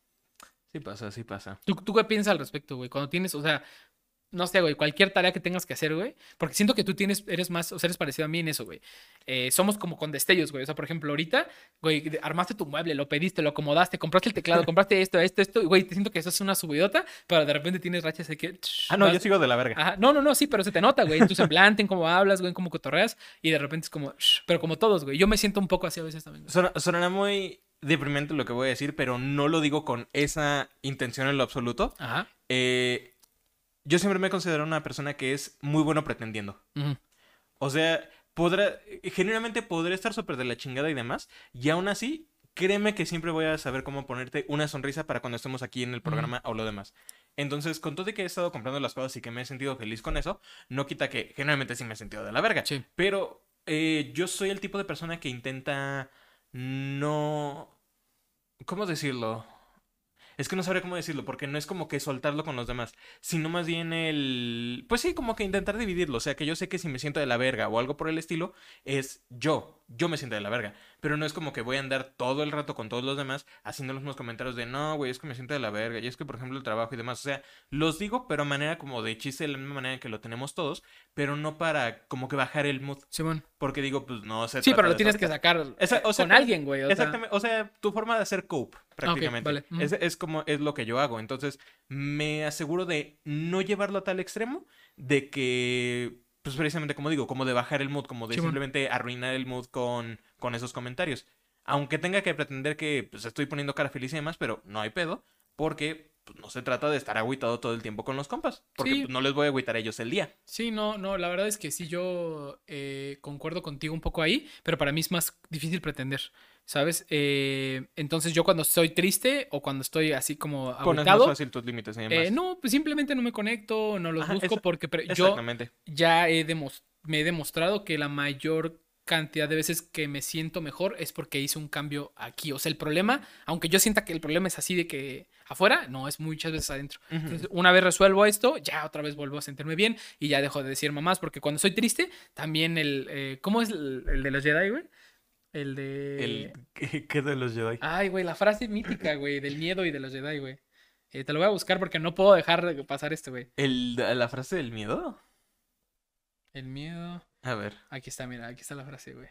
Sí pasa, sí pasa. ¿Tú, ¿Tú qué piensas al respecto, güey? Cuando tienes, o sea, no sé, güey, cualquier tarea que tengas que hacer, güey. Porque siento que tú tienes, eres más, o sea, eres parecido a mí en eso, güey. Eh, somos como con destellos, güey. O sea, por ejemplo, ahorita, güey, armaste tu mueble, lo pediste, lo acomodaste, compraste el teclado, [LAUGHS] compraste esto, esto, esto. y, Güey, te siento que eso es una subidota, pero de repente tienes rachas de que. Ah, no, vas- yo sigo de la verga. Ajá. No, no, no, sí, pero se te nota, güey, en tu semblante, en cómo hablas, güey, en cómo cotorreas, y de repente es como, pero como todos, güey. Yo me siento un poco así a veces también. güey. Sonará muy deprimente lo que voy a decir, pero no lo digo con esa intención en lo absoluto. Ajá. Eh, yo siempre me considero una persona que es muy bueno pretendiendo. O sea, podrá, genuinamente podré estar súper de la chingada y demás, y aún así, créeme que siempre voy a saber cómo ponerte una sonrisa para cuando estemos aquí en el programa o lo demás. Entonces, con todo y que he estado comprando las cosas y que me he sentido feliz con eso, no quita que generalmente sí me he sentido de la verga. Sí. Pero eh, yo soy el tipo de persona que intenta no... ¿Cómo decirlo? Es que no sabré cómo decirlo, porque no es como que soltarlo con los demás, sino más bien el... Pues sí, como que intentar dividirlo. O sea, que yo sé que si me siento de la verga o algo por el estilo, es yo. Yo me siento de la verga. Pero no es como que voy a andar todo el rato con todos los demás haciendo los mismos comentarios de no, güey, es que me siento de la verga. Y es que, por ejemplo, el trabajo y demás. O sea, los digo, pero a manera como de chiste, de la misma manera que lo tenemos todos, pero no para como que bajar el mood. Simón. Porque digo, pues no se Sí, pero lo tienes que sacar Esa- o sea, con alguien, güey. o sea, Exactamente, o sea, tu forma de hacer cope, prácticamente. vale, ujú. es, es como es lo que yo hago. Entonces, me aseguro de no llevarlo a tal extremo de que, pues precisamente como digo, como de bajar el mood, como de simplemente arruinar el mood con, con esos comentarios. Aunque tenga que pretender que pues, estoy poniendo cara feliz y demás, pero no hay pedo, porque pues, no se trata de estar agüitado todo el tiempo con los compas, porque Sí. pues, no les voy a agüitar a ellos el día. Sí, no, no, la verdad es que sí, yo eh, concuerdo contigo un poco ahí, pero para mí es más difícil pretender, ¿sabes? Eh, entonces yo cuando estoy triste o cuando estoy así como Pones más agotado, fácil tus límites eh, no, pues simplemente no me conecto, no los Ajá, busco porque yo ya he me he demostrado que la mayor cantidad de veces que me siento mejor es porque hice un cambio aquí. O sea, el problema, aunque yo sienta que el problema es así de que afuera, no, es muchas veces adentro. Entonces, una vez resuelvo esto, ya otra vez vuelvo a sentirme bien y ya dejo de decir mamás, porque cuando soy triste, también el... eh, ¿Cómo es el, el de los Jedi, güey? El de... El, ¿qué, de los Jedi? Ay, güey, la frase mítica, güey, del miedo y de los Jedi, güey. Eh, te lo voy a buscar porque no puedo dejar de pasar esto, güey. El, ¿La frase del miedo? El miedo... A ver. Aquí está, mira, aquí está la frase, güey.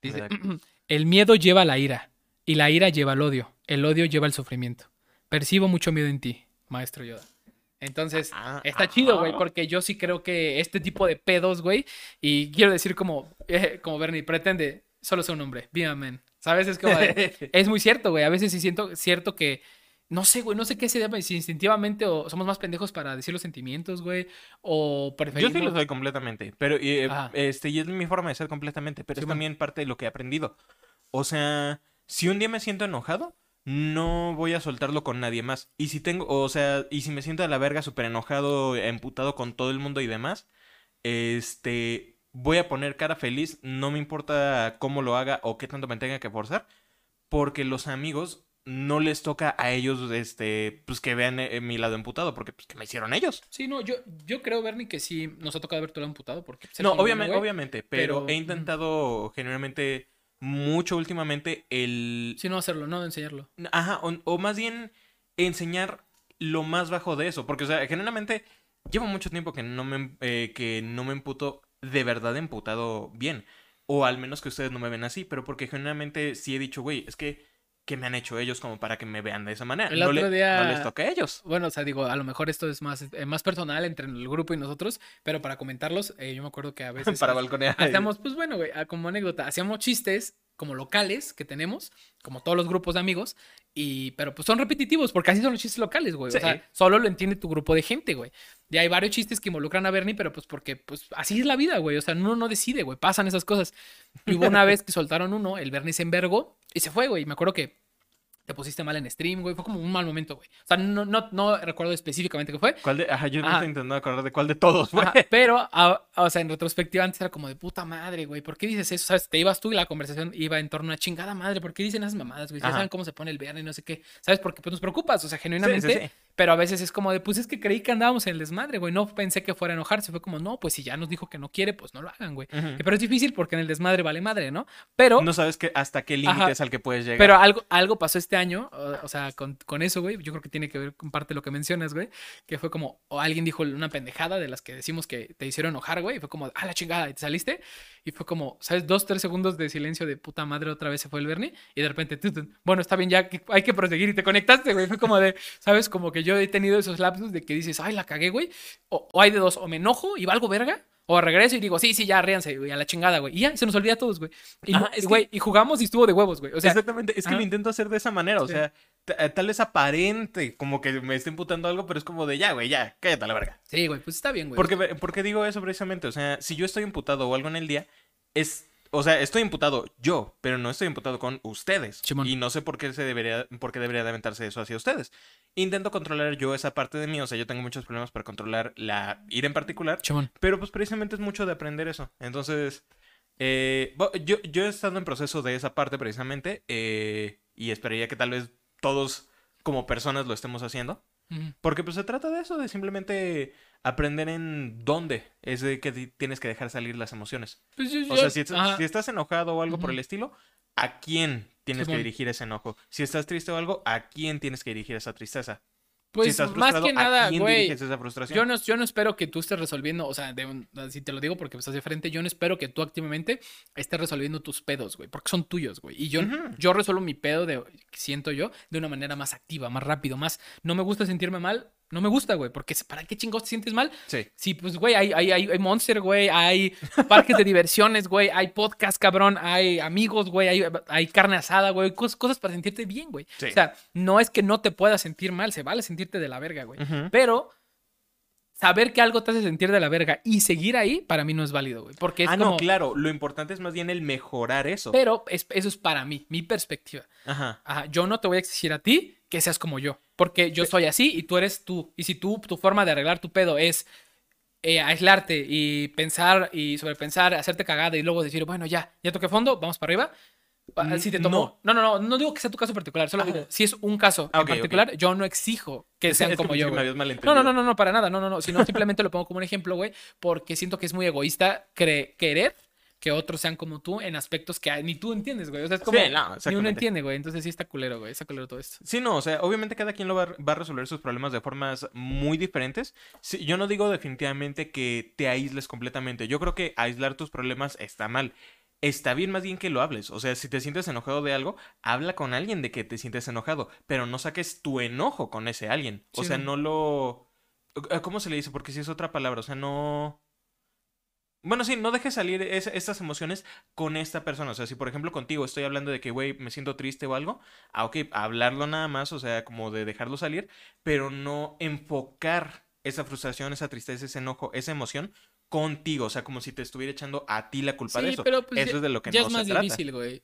Dice, [CLEARS THROAT] el miedo lleva la ira y la ira lleva el odio. El odio lleva el sufrimiento. Percibo mucho miedo en ti, maestro Yoda. Entonces, Ah, está chido, güey, ah. porque yo sí creo que este tipo de pedos, güey, y quiero decir como, eh, [LAUGHS] como Bernie, pretende, solo ser un hombre, be a man. ¿Sabes? Es como [LAUGHS] es muy cierto, güey. A veces sí siento cierto que, no sé, güey, no sé qué se llama, si instintivamente o somos más pendejos para decir los sentimientos, güey, o Yo preferimos... sí lo soy completamente, pero eh, este, y es mi forma de ser completamente, pero Sí, es también parte de lo que he aprendido. O sea, si un día me siento enojado, no voy a soltarlo con nadie más. Y si tengo, o sea, y si me siento a la verga súper enojado, emputado con todo el mundo y demás, este, voy a poner cara feliz, no me importa cómo lo haga o qué tanto me tenga que forzar, porque los amigos no les toca a ellos, este, pues que vean eh, mi lado emputado, porque pues que me hicieron ellos. Sí, no, yo, yo creo, Bernie, que sí nos ha tocado ver todo amputado porque... No, obviamente, obviamente, pero, pero- he intentado generalmente mucho últimamente el... Sí, no hacerlo, no enseñarlo. Ajá, o, o más bien enseñar lo más bajo de eso, porque, o sea, generalmente llevo mucho tiempo que no me, eh, que no me emputo de verdad emputado bien, o al menos que ustedes no me ven así, pero porque generalmente sí he dicho, güey, es que, ¿qué me han hecho ellos como para que me vean de esa manera? El no, otro le- día- no les toca a ellos. Bueno, o sea, digo, a lo mejor esto es más, eh, más personal entre el grupo y nosotros, pero para comentarlos, eh, yo me acuerdo que a veces [LAUGHS] para balconear. hacíamos, pues bueno, güey, ah, como anécdota, hacíamos chistes como locales que tenemos, como todos los grupos de amigos, y, pero pues son repetitivos, porque así son los chistes locales, güey. Sí. O sea, solo lo entiende tu grupo de gente, güey. Y hay varios chistes que involucran a Bernie, pero pues porque, pues así es la vida, güey. O sea, uno no decide, güey. Pasan esas cosas. Y hubo una vez que soltaron uno, el Bernie se envergó y se fue, güey. Me acuerdo que te pusiste mal en stream, güey. Fue como un mal momento, güey. O sea, no, no, no recuerdo específicamente qué fue. ¿Cuál de... Ajá, yo Ajá. estoy intentando acordar de cuál de todos, güey. Ajá, pero, a- o sea, en retrospectiva antes era como de puta madre, güey. ¿Por qué dices eso? ¿Sabes? Te ibas tú y la conversación iba en torno a chingada madre. ¿Por qué dicen esas mamadas, güey? Ya saben cómo se pone el viernes y no sé qué. ¿Sabes? Porque pues nos preocupas, o sea, Sí, genuinamente. sí, sí. Pero a veces es como de, pues es que creí que andábamos en el desmadre, güey. No pensé que fuera a enojarse. Fue como, no, pues si ya nos dijo que no quiere, pues no lo hagan, güey. Pero es difícil porque en el desmadre vale madre, ¿no? Pero, No sabes que hasta qué límite es al que puedes llegar. pero algo, algo pasó este año, o, o sea, con, con eso, güey. Yo creo que tiene que ver con parte de lo que mencionas, güey. Que fue como, o alguien dijo una pendejada de las que decimos que te hicieron enojar, güey. Y fue como, ah, la chingada, y te saliste. Y fue como, ¿sabes? Dos, tres segundos de silencio de puta madre, otra vez se fue el Bernie. Y de repente, bueno, está bien, ya hay que proseguir. Y te conectaste, güey. Fue como de, ¿sabes? Como que yo he tenido esos lapsos de que dices, ay, la cagué, güey. O, o hay de dos, o me enojo y valgo verga. O regreso y digo, sí, sí, ya, ríanse, güey, a la chingada, güey. Y ya, se nos olvida a todos, güey. Y, Ajá, es que- güey, y jugamos y estuvo de huevos, güey. O sea, Exactamente, es que lo intento hacer de esa manera, o Sí. sea, eh, tal vez aparente, como que me esté imputando algo, pero es como de ya, güey, ya, cállate a la verga. sí, güey, pues está bien, güey. Porque, porque digo eso precisamente, o sea, si yo estoy imputado o algo en el día, es, o sea, estoy imputado yo, pero no estoy imputado con ustedes. Y no sé por qué se debería, por qué debería de aventarse eso hacia ustedes. Intento controlar yo esa parte de mí, o sea, yo tengo muchos problemas para controlar la ira en particular, Chimón. pero pues precisamente es mucho de aprender eso. Entonces, eh, yo, yo he estado en proceso de esa parte precisamente eh, y esperaría que tal vez todos como personas lo estemos haciendo. Porque pues se trata de eso, de simplemente aprender en dónde es de que ti- tienes que dejar salir las emociones. Pues yo- O sea, si, estás- ajá. si estás enojado o algo por el estilo, ¿a quién tienes que dirigir ese enojo? Si estás triste o algo, ¿a quién tienes que dirigir esa tristeza? Pues más que nada, ¿a quién güey. Yo no, yo no espero que tú estés resolviendo, o sea, de un- si te lo digo porque estás de frente, yo no espero que tú activamente estés resolviendo tus pedos, güey, porque son tuyos, güey. Y yo, yo resuelvo mi pedo, de, siento yo, de una manera más activa, más rápido, más... No me gusta sentirme mal, no me gusta, güey, porque ¿para qué chingados te sientes mal? Sí. Sí, pues, güey, hay, hay, hay, hay Monster, güey, hay parques de diversiones, güey, hay podcast, cabrón, hay amigos, güey, hay, hay carne asada, güey, cosas, cosas para sentirte bien, güey. Sí. O sea, no es que no te puedas sentir mal, se vale sentirte de la verga, güey. Pero saber que algo te hace sentir de la verga y seguir ahí, para mí no es válido, güey. Porque es ah, como... no, claro. Lo importante es más bien el mejorar eso. Pero es- eso es para mí, mi perspectiva. Ajá. Ajá, yo no te voy a exigir a ti que seas como yo, porque yo soy así y tú eres tú. Y si tú, tu forma de arreglar tu pedo es eh, aislarte y pensar y sobrepensar, hacerte cagada y luego decir, bueno, ya, ya toqué fondo, vamos para arriba. Si te tomó. No. no, no, no, digo que sea tu caso particular, solo digo, si es un caso Ah, en ok. particular, yo no exijo que Es- sean es como yo. me habías No, no, no, no, no, para nada, no, no, no, sino [LAUGHS] simplemente lo pongo como un ejemplo, güey, porque siento que es muy egoísta querer que otros sean como tú en aspectos que ni tú entiendes, güey. O sea, es como Sí, no, ni uno entiende, güey. Entonces sí está culero, güey. Está culero todo esto. Sí, no, o sea, obviamente cada quien lo va, a- va a resolver sus problemas de formas muy diferentes. Sí, yo no digo definitivamente que te aísles completamente. Yo creo que aislar tus problemas está mal. Está bien más bien que lo hables. O sea, si te sientes enojado de algo, habla con alguien de que te sientes enojado, pero no saques tu enojo con ese alguien. O Sí, sea, no. lo... ¿Cómo se le dice? Porque si es otra palabra, o sea, no... Bueno, sí, no dejes salir es- estas emociones con esta persona. O sea, si por ejemplo contigo estoy hablando de que, güey, me siento triste o algo, ah, ok, hablarlo nada más, o sea, como de dejarlo salir, pero no enfocar esa frustración, esa tristeza, ese enojo, esa emoción contigo. O sea, como si te estuviera echando a ti la culpa de eso. pero pues eso ya, es de lo que ya no es más difícil, güey.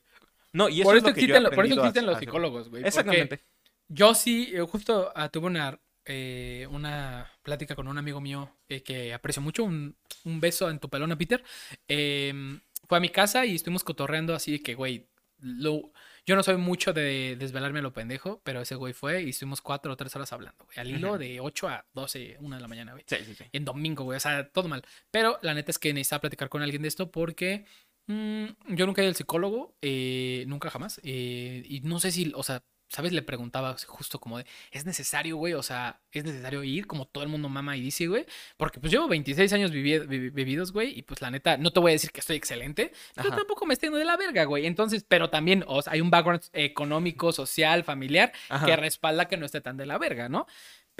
No, y eso Por es eso lo que yo he existen, por eso existen a los psicólogos, güey. Exactamente. Yo sí, eh, justo ah, tuve una, eh, una plática con un amigo mío eh, que aprecio mucho. Un, un beso en tu pelona, Peter. Em, fue a mi casa y estuvimos cotorreando así de que, güey, lo- yo no soy mucho de desvelarme a lo pendejo, pero ese güey fue y estuvimos cuatro o tres horas hablando, güey. Al hilo de 8 a 12, una de la mañana, güey. Sí, sí, sí. En domingo, güey. O sea, todo mal. Pero la neta es que necesitaba platicar con alguien de esto porque mm, yo nunca he ido al psicólogo. eh, nunca jamás. eh, y no sé si, o sea, ¿sabes? Le preguntaba justo como de, ¿es necesario, güey? O sea, ¿es necesario ir como todo el mundo mama y dice, güey? Porque pues llevo 26 años vivi- vi- vividos, güey. Y pues la neta, no te voy a decir que estoy excelente. Pero Ajá. tampoco me estoy de la verga, güey. Entonces, pero también o sea, hay un background económico, social, familiar Ajá. que respalda que no esté tan de la verga, ¿no?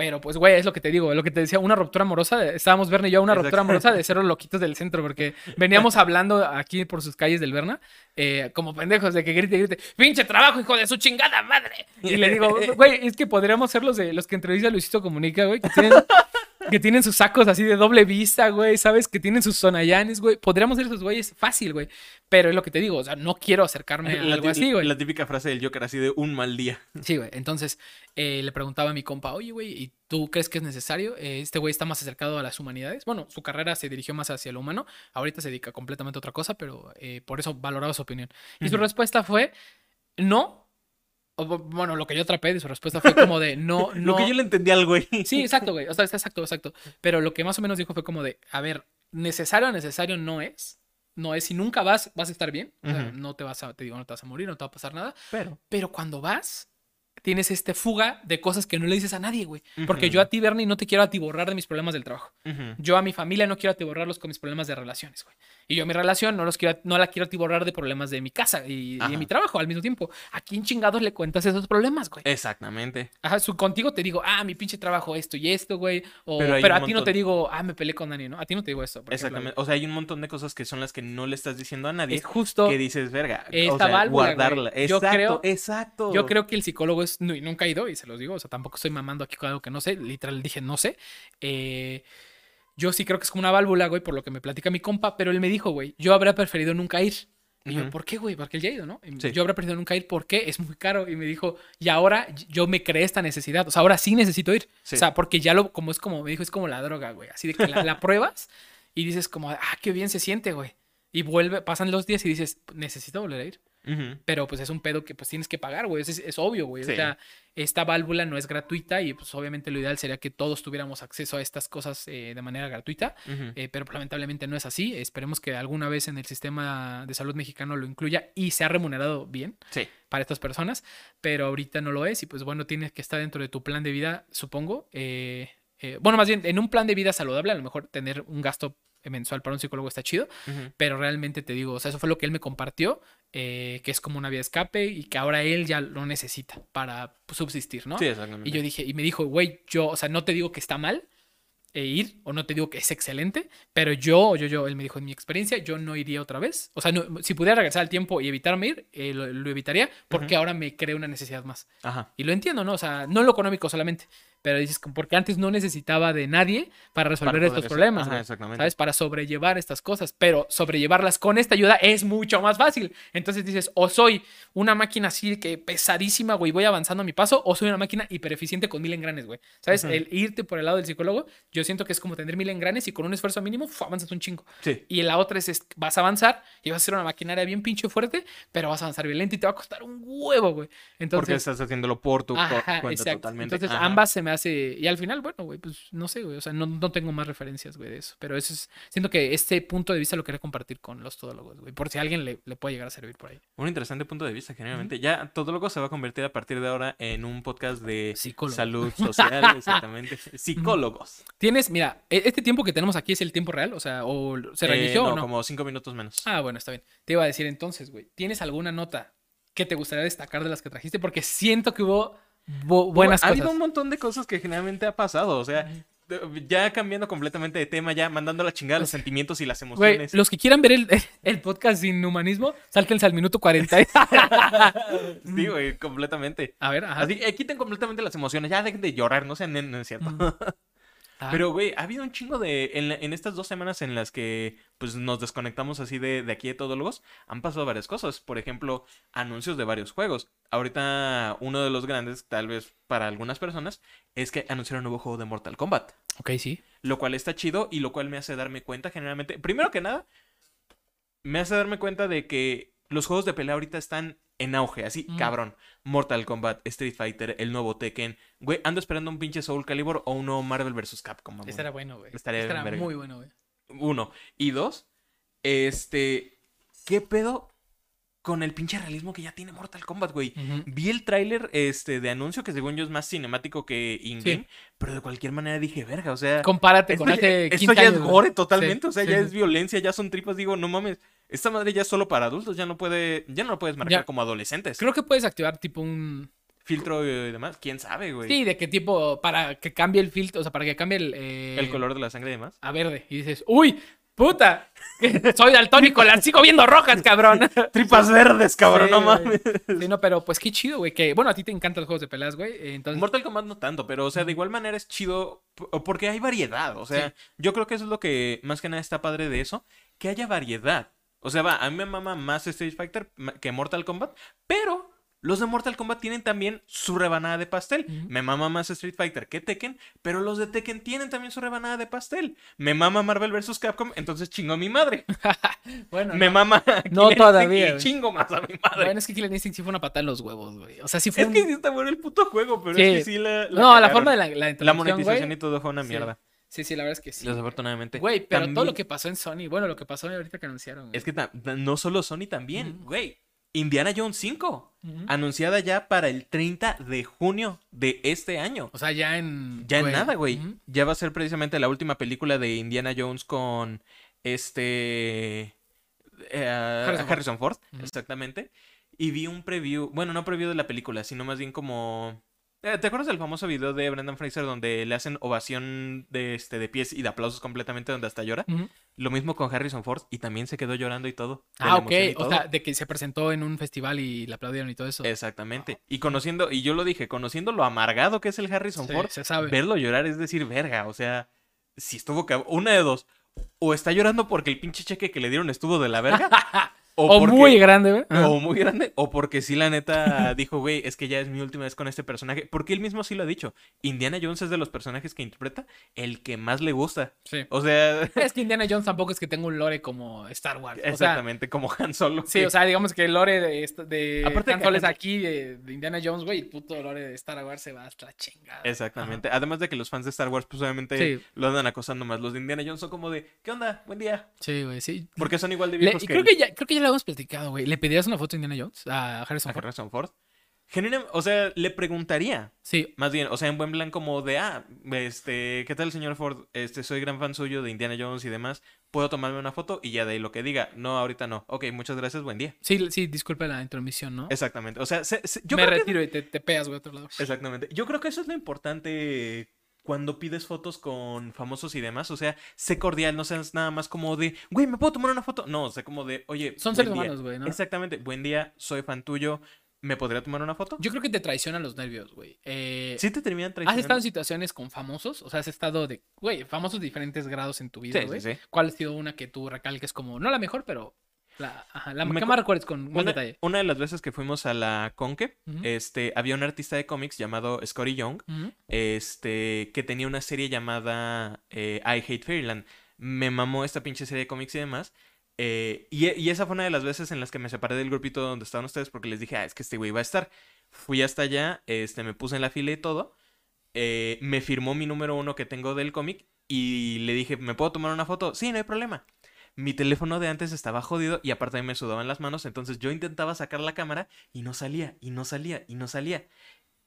Pero pues, güey, es lo que te digo, lo que te decía, una ruptura amorosa, estábamos Berna y yo, una Exacto. ruptura amorosa de ser los loquitos del centro, porque veníamos [LAUGHS] hablando aquí por sus calles del Berna, eh, como pendejos, de que grite, grite, pinche trabajo, hijo de su chingada madre. Y le digo, [LAUGHS] güey, es que podríamos ser los de los que entrevista Luisito Comunica, güey, que tienen, que tienen sus sacos así de doble vista, güey, ¿sabes? Que tienen sus sonayanes, güey. Podríamos ser esos güeyes fácil, güey. Pero es lo que te digo, o sea, no quiero acercarme a La, algo así, güey. la típica frase del Joker así de un mal día. Sí, güey. Entonces eh, le preguntaba a mi compa, oye, güey, ¿y tú crees que es necesario? Eh, este güey está más acercado a las humanidades. Bueno, su carrera se dirigió más hacia lo humano. Ahorita se dedica completamente a otra cosa, pero eh, por eso valoraba su opinión. Y su respuesta fue, no. Bueno, lo que yo atrapé de su respuesta fue como de no, [LAUGHS] no. Lo que yo le entendí al güey. Sí, exacto, güey. O sea, exacto, exacto. Pero lo que más o menos dijo fue como de, a ver, necesario, necesario no es. No es, si nunca vas, vas a estar bien. O sea, Ujú. no te vas a, te digo, no te vas a morir, no te va a pasar nada. Pero. Pero cuando vas, tienes este fuga de cosas que no le dices a nadie, güey. Porque yo a ti, Bernie, no te quiero atiborrar de mis problemas del trabajo. Yo a mi familia no quiero atiborrarlos con mis problemas de relaciones, güey. Y yo a mi relación no, los quiero, no la quiero atiborrar de problemas de mi casa y, de mi trabajo al mismo tiempo. ¿A quién chingados le cuentas esos problemas, güey? Exactamente. Ajá, su, contigo te digo, ah, mi pinche trabajo, esto y esto, güey. O, Pero a ti no te digo, ah, me peleé con Dani, ¿no? A ti no te digo eso. ejemplo, Exactamente. O sea, hay un montón de cosas que son las que no le estás diciendo a nadie. Es justo. que dices, verga. esta o sea, válvula, guardarla. Yo creo- exacto. Yo creo que el psicólogo es. No, y nunca he ido, y se los digo. O sea, tampoco estoy mamando aquí con algo que no sé. Literal dije, no sé. Eh, yo sí creo que es como una válvula, güey, por lo que me platica mi compa. Pero él me dijo, güey, yo habría preferido nunca ir. Y yo. ¿por qué, güey? Porque él ya ha ido, ¿no? Sí. Yo habría preferido nunca ir porque es muy caro. Y me dijo, y ahora yo me creé esta necesidad. O sea, ahora sí necesito ir. Sí. O sea, porque ya lo, como es como, me dijo, es como la droga, güey. Así de que la, la [LAUGHS] pruebas y dices como, ah, qué bien se siente, güey. Y vuelve, pasan los días y dices, necesito volver a ir. Pero pues es un pedo que pues tienes que pagar, güey. Es, es obvio, güey. Sí. O sea, esta válvula no es gratuita y pues obviamente lo ideal sería que todos tuviéramos acceso a estas cosas eh, de manera gratuita. Eh, pero lamentablemente no es así. Esperemos que alguna vez en el sistema de salud mexicano lo incluya y sea remunerado bien Sí. para estas personas. Pero ahorita no lo es y pues bueno, tienes que estar dentro de tu plan de vida, supongo. Eh, bueno, más bien, en un plan de vida saludable, a lo mejor tener un gasto mensual para un psicólogo está chido. Ujú. Pero realmente te digo, o sea, eso fue lo que él me compartió, eh, que es como una vía de escape y que ahora él ya lo necesita para subsistir, ¿no? Sí, exactamente. y yo dije, y me dijo, güey, yo, o sea, no te digo que está mal eh, ir o no te digo que es excelente, pero yo, yo, yo, él me dijo, en mi experiencia, yo no iría otra vez. O sea, no- si pudiera regresar al tiempo y evitarme ir, eh, lo, lo evitaría porque ahora me creo una necesidad más. Ajá. Y lo entiendo, ¿no? O sea, no en lo económico solamente, pero dices, porque antes no necesitaba de nadie para resolver Para estos problemas, güey. exactamente. ¿sabes? Para sobrellevar estas cosas, pero sobrellevarlas con esta ayuda es mucho más fácil. Entonces dices, o soy una máquina así que pesadísima, güey, voy avanzando a mi paso, o soy una máquina hipereficiente con mil engranes, güey. ¿Sabes? Ujú. El irte por el lado del psicólogo, yo siento que es como tener mil engranes y con un esfuerzo mínimo fu, avanzas un chingo. Sí. Y la otra es, es- vas a avanzar y vas a ser una maquinaria bien pinche fuerte, pero vas a avanzar bien lento y te va a costar un huevo, güey. Porque Entonces, estás haciéndolo por tu Ajá, cuenta exacto. totalmente. Entonces, Ajá. ambas se me hace. Y al final, bueno, güey, pues no sé, güey. O sea, no, no tengo más referencias, güey, de eso. Pero eso es. Siento que este punto de vista lo quería compartir con los todólogos, güey. Por si a alguien le, le puede llegar a servir por ahí. Un interesante punto de vista, generalmente. Ya todo loco se va a convertir a partir de ahora en un podcast de Psicólogo. salud social, [LAUGHS] exactamente. Psicólogos. Tienes, mira, e- este tiempo que tenemos aquí es el tiempo real, o sea, o se Eh, reinició no, o no. como cinco minutos menos. Ah, bueno, está bien. Te iba a decir entonces, güey. ¿Tienes alguna nota que te gustaría destacar de las que trajiste? Porque siento que hubo bu- buenas ha cosas. habido un montón de cosas que generalmente ha pasado. O sea, ya cambiando completamente de tema, ya mandando la chingada los sentimientos y las emociones. los que quieran ver el, [LAUGHS] el podcast sin humanismo, sáltense al minuto 40. [LAUGHS] Sí, güey, completamente. a ver, ajá. Así, eh, quiten completamente las emociones, ya dejen de llorar, no sean nenes, no es cierto. Ah, Pero, güey, ha habido un chingo de. En, la- en estas dos semanas en las que pues nos desconectamos así de, de aquí de Todólogos, han pasado varias cosas. Por ejemplo, anuncios de varios juegos. Ahorita, uno de los grandes, tal vez para algunas personas, es que anunciaron un nuevo juego de Mortal Kombat. Ok, sí. Lo cual está chido y lo cual me hace darme cuenta, generalmente. Primero que nada, me hace darme cuenta de que los juegos de pelea ahorita están en auge, así, Mm. cabrón. Mortal Kombat, Street Fighter, el nuevo Tekken. Güey, ando esperando un pinche Soul Calibur o un nuevo Marvel vs. Capcom. mamón. Este era bueno, güey. Estaría Este verga. muy bueno, güey. Uno. Y dos, este. ¿Qué pedo con el pinche realismo que ya tiene Mortal Kombat, güey? Vi el tráiler este, de anuncio, que según yo es más cinemático que in-game, Sí. pero de cualquier manera dije, verga, o sea. Compárate Esto con ya, hace esto 15 ya años, es gore totalmente, Sí, o sea, sí, ya es violencia, ya son tripas, digo, no mames, esta madre ya es solo para adultos, ya no puede, ya no lo puedes marcar Ya. como adolescentes. Creo que puedes activar tipo un... Filtro y demás, quién sabe, güey. Sí, de qué tipo, para que cambie el filtro, o sea, para que cambie el... eh, El color de la sangre y demás. A verde. Y dices, uy, puta, [LAUGHS] soy daltónico, las sigo viendo rojas, cabrón. [LAUGHS] Tripas verdes, cabrón, Sí, no mames. Sí, no, pero pues qué chido, güey, que, bueno, a ti te encantan los juegos de peleas, güey, entonces... Mortal Kombat no tanto, pero o sea, de igual manera es chido porque hay variedad, o sea, Sí. yo creo que eso es lo que más que nada está padre de eso, que haya variedad. O sea, va, a mí me mama más Street Fighter que Mortal Kombat, pero Los de Mortal Kombat tienen también su rebanada de pastel. Me mama más Street Fighter que Tekken, pero los de Tekken tienen también su rebanada de pastel. Me mama Marvel vs. Capcom, entonces chingo a mi madre. [LAUGHS] Bueno, Me no. mama No todavía, y chingo más a mi madre. Bueno, es que Killer Instinct sí fue una patada en los huevos, güey. O sea, sí fue es un... que sí está bueno el puto juego, pero Sí. es que sí la. No, la forma de la, la La monetización y todo fue una mierda. Sí, sí, la verdad es que sí. Desafortunadamente. Güey, pero todo lo que pasó en Sony, bueno, lo que pasó ahorita que anunciaron. güey. Es que no solo Sony también, güey. Indiana Jones 5, Ujú. anunciada ya para el 30 de junio de este año. O sea, ya en... Ya en nada, güey. Ya va a ser precisamente la última película de Indiana Jones con este eh, Harrison Harrison, Ford. Ford, exactamente. Y vi un preview, bueno, no preview de la película, sino más bien como ¿Te acuerdas del famoso video de Brendan Fraser donde le hacen ovación de este de pies y de aplausos completamente donde hasta llora? Lo mismo con Harrison Ford y también se quedó llorando y todo. Ah, ok. O sea, de que se presentó en un festival y le aplaudieron y todo eso. Exactamente. Y conociendo, y yo lo dije, conociendo lo amargado que es el Harrison Sí, Ford, se sabe. verlo llorar es decir, verga, o sea, si estuvo una de dos, o está llorando porque el pinche cheque que le dieron estuvo de la verga, [LAUGHS] O, porque- muy grande, güey. Ajá. o muy grande, o porque sí la neta [LAUGHS] dijo, güey, es que ya es mi última vez con este personaje, porque él mismo sí lo ha dicho, Indiana Jones es de los personajes que interpreta el que más le gusta, Sí. o sea, [LAUGHS] Es que Indiana Jones tampoco es que tenga un lore como Star Wars. O sea, exactamente, como Han Solo. sí, que- o sea, digamos que el lore de, de Aparte Han que- Solo es aquí, de, de Indiana Jones, güey, el puto lore de Star Wars se va hasta la chingada. Exactamente. Además de que los fans de Star Wars, pues obviamente Sí. lo andan acosando más. Los de Indiana Jones son como de, ¿qué onda? Buen día. Sí, güey, sí. Porque son igual de Le- viejos y que, creo que ya, creo que ya hemos platicado, güey. ¿Le pedirías una foto de Indiana Jones a Harrison a Ford? Harrison Ford. Genuina- o sea, le preguntaría, Sí. más bien, o sea, en buen plan como de, ah, este, ¿qué tal, señor Ford? Este, soy gran fan suyo de Indiana Jones y demás. ¿Puedo tomarme una foto? Y ya de ahí lo que diga. No, ahorita no. Ok, muchas gracias, buen día. Sí, sí, disculpe la intromisión, ¿no? Exactamente. O sea, se- se- yo Me creo que- retiro y te, te pegas, güey, a otro lado. Exactamente. Yo creo que eso es lo importante cuando pides fotos con famosos y demás. O sea, sé cordial, no seas nada más como de, güey, ¿me puedo tomar una foto? No, o sea, como de, oye, Son seres día. humanos, güey, ¿no? Exactamente, buen día, soy fan tuyo, ¿me podría tomar una foto? Yo creo que te traicionan los nervios, güey. Eh, Sí te terminan ¿Has traicionando. estado en situaciones con famosos? O sea, has estado de, güey, famosos de diferentes grados en tu vida, Sí, güey. sí, sí. ¿Cuál ha sido una que tú recalques como, no la mejor, pero la, ajá, la Me que más recuerdes con más Una, detalle? una de las veces que fuimos a la Conque, este, había un artista de cómics llamado Scotty Young, este, que tenía una serie llamada eh, I Hate Fairyland. Me mamó esta pinche serie de cómics y demás. eh, y, y esa fue una de las veces en las que me separé del grupito donde estaban ustedes porque les dije, ah, es que este güey va a estar. Fui hasta allá, este, me puse en la fila y todo. eh, me firmó mi número uno que tengo del cómic y le dije, ¿me puedo tomar una foto? Sí, no hay problema. Mi teléfono de antes estaba jodido y aparte me sudaban las manos, entonces yo intentaba sacar la cámara y no salía, y no salía, y no salía.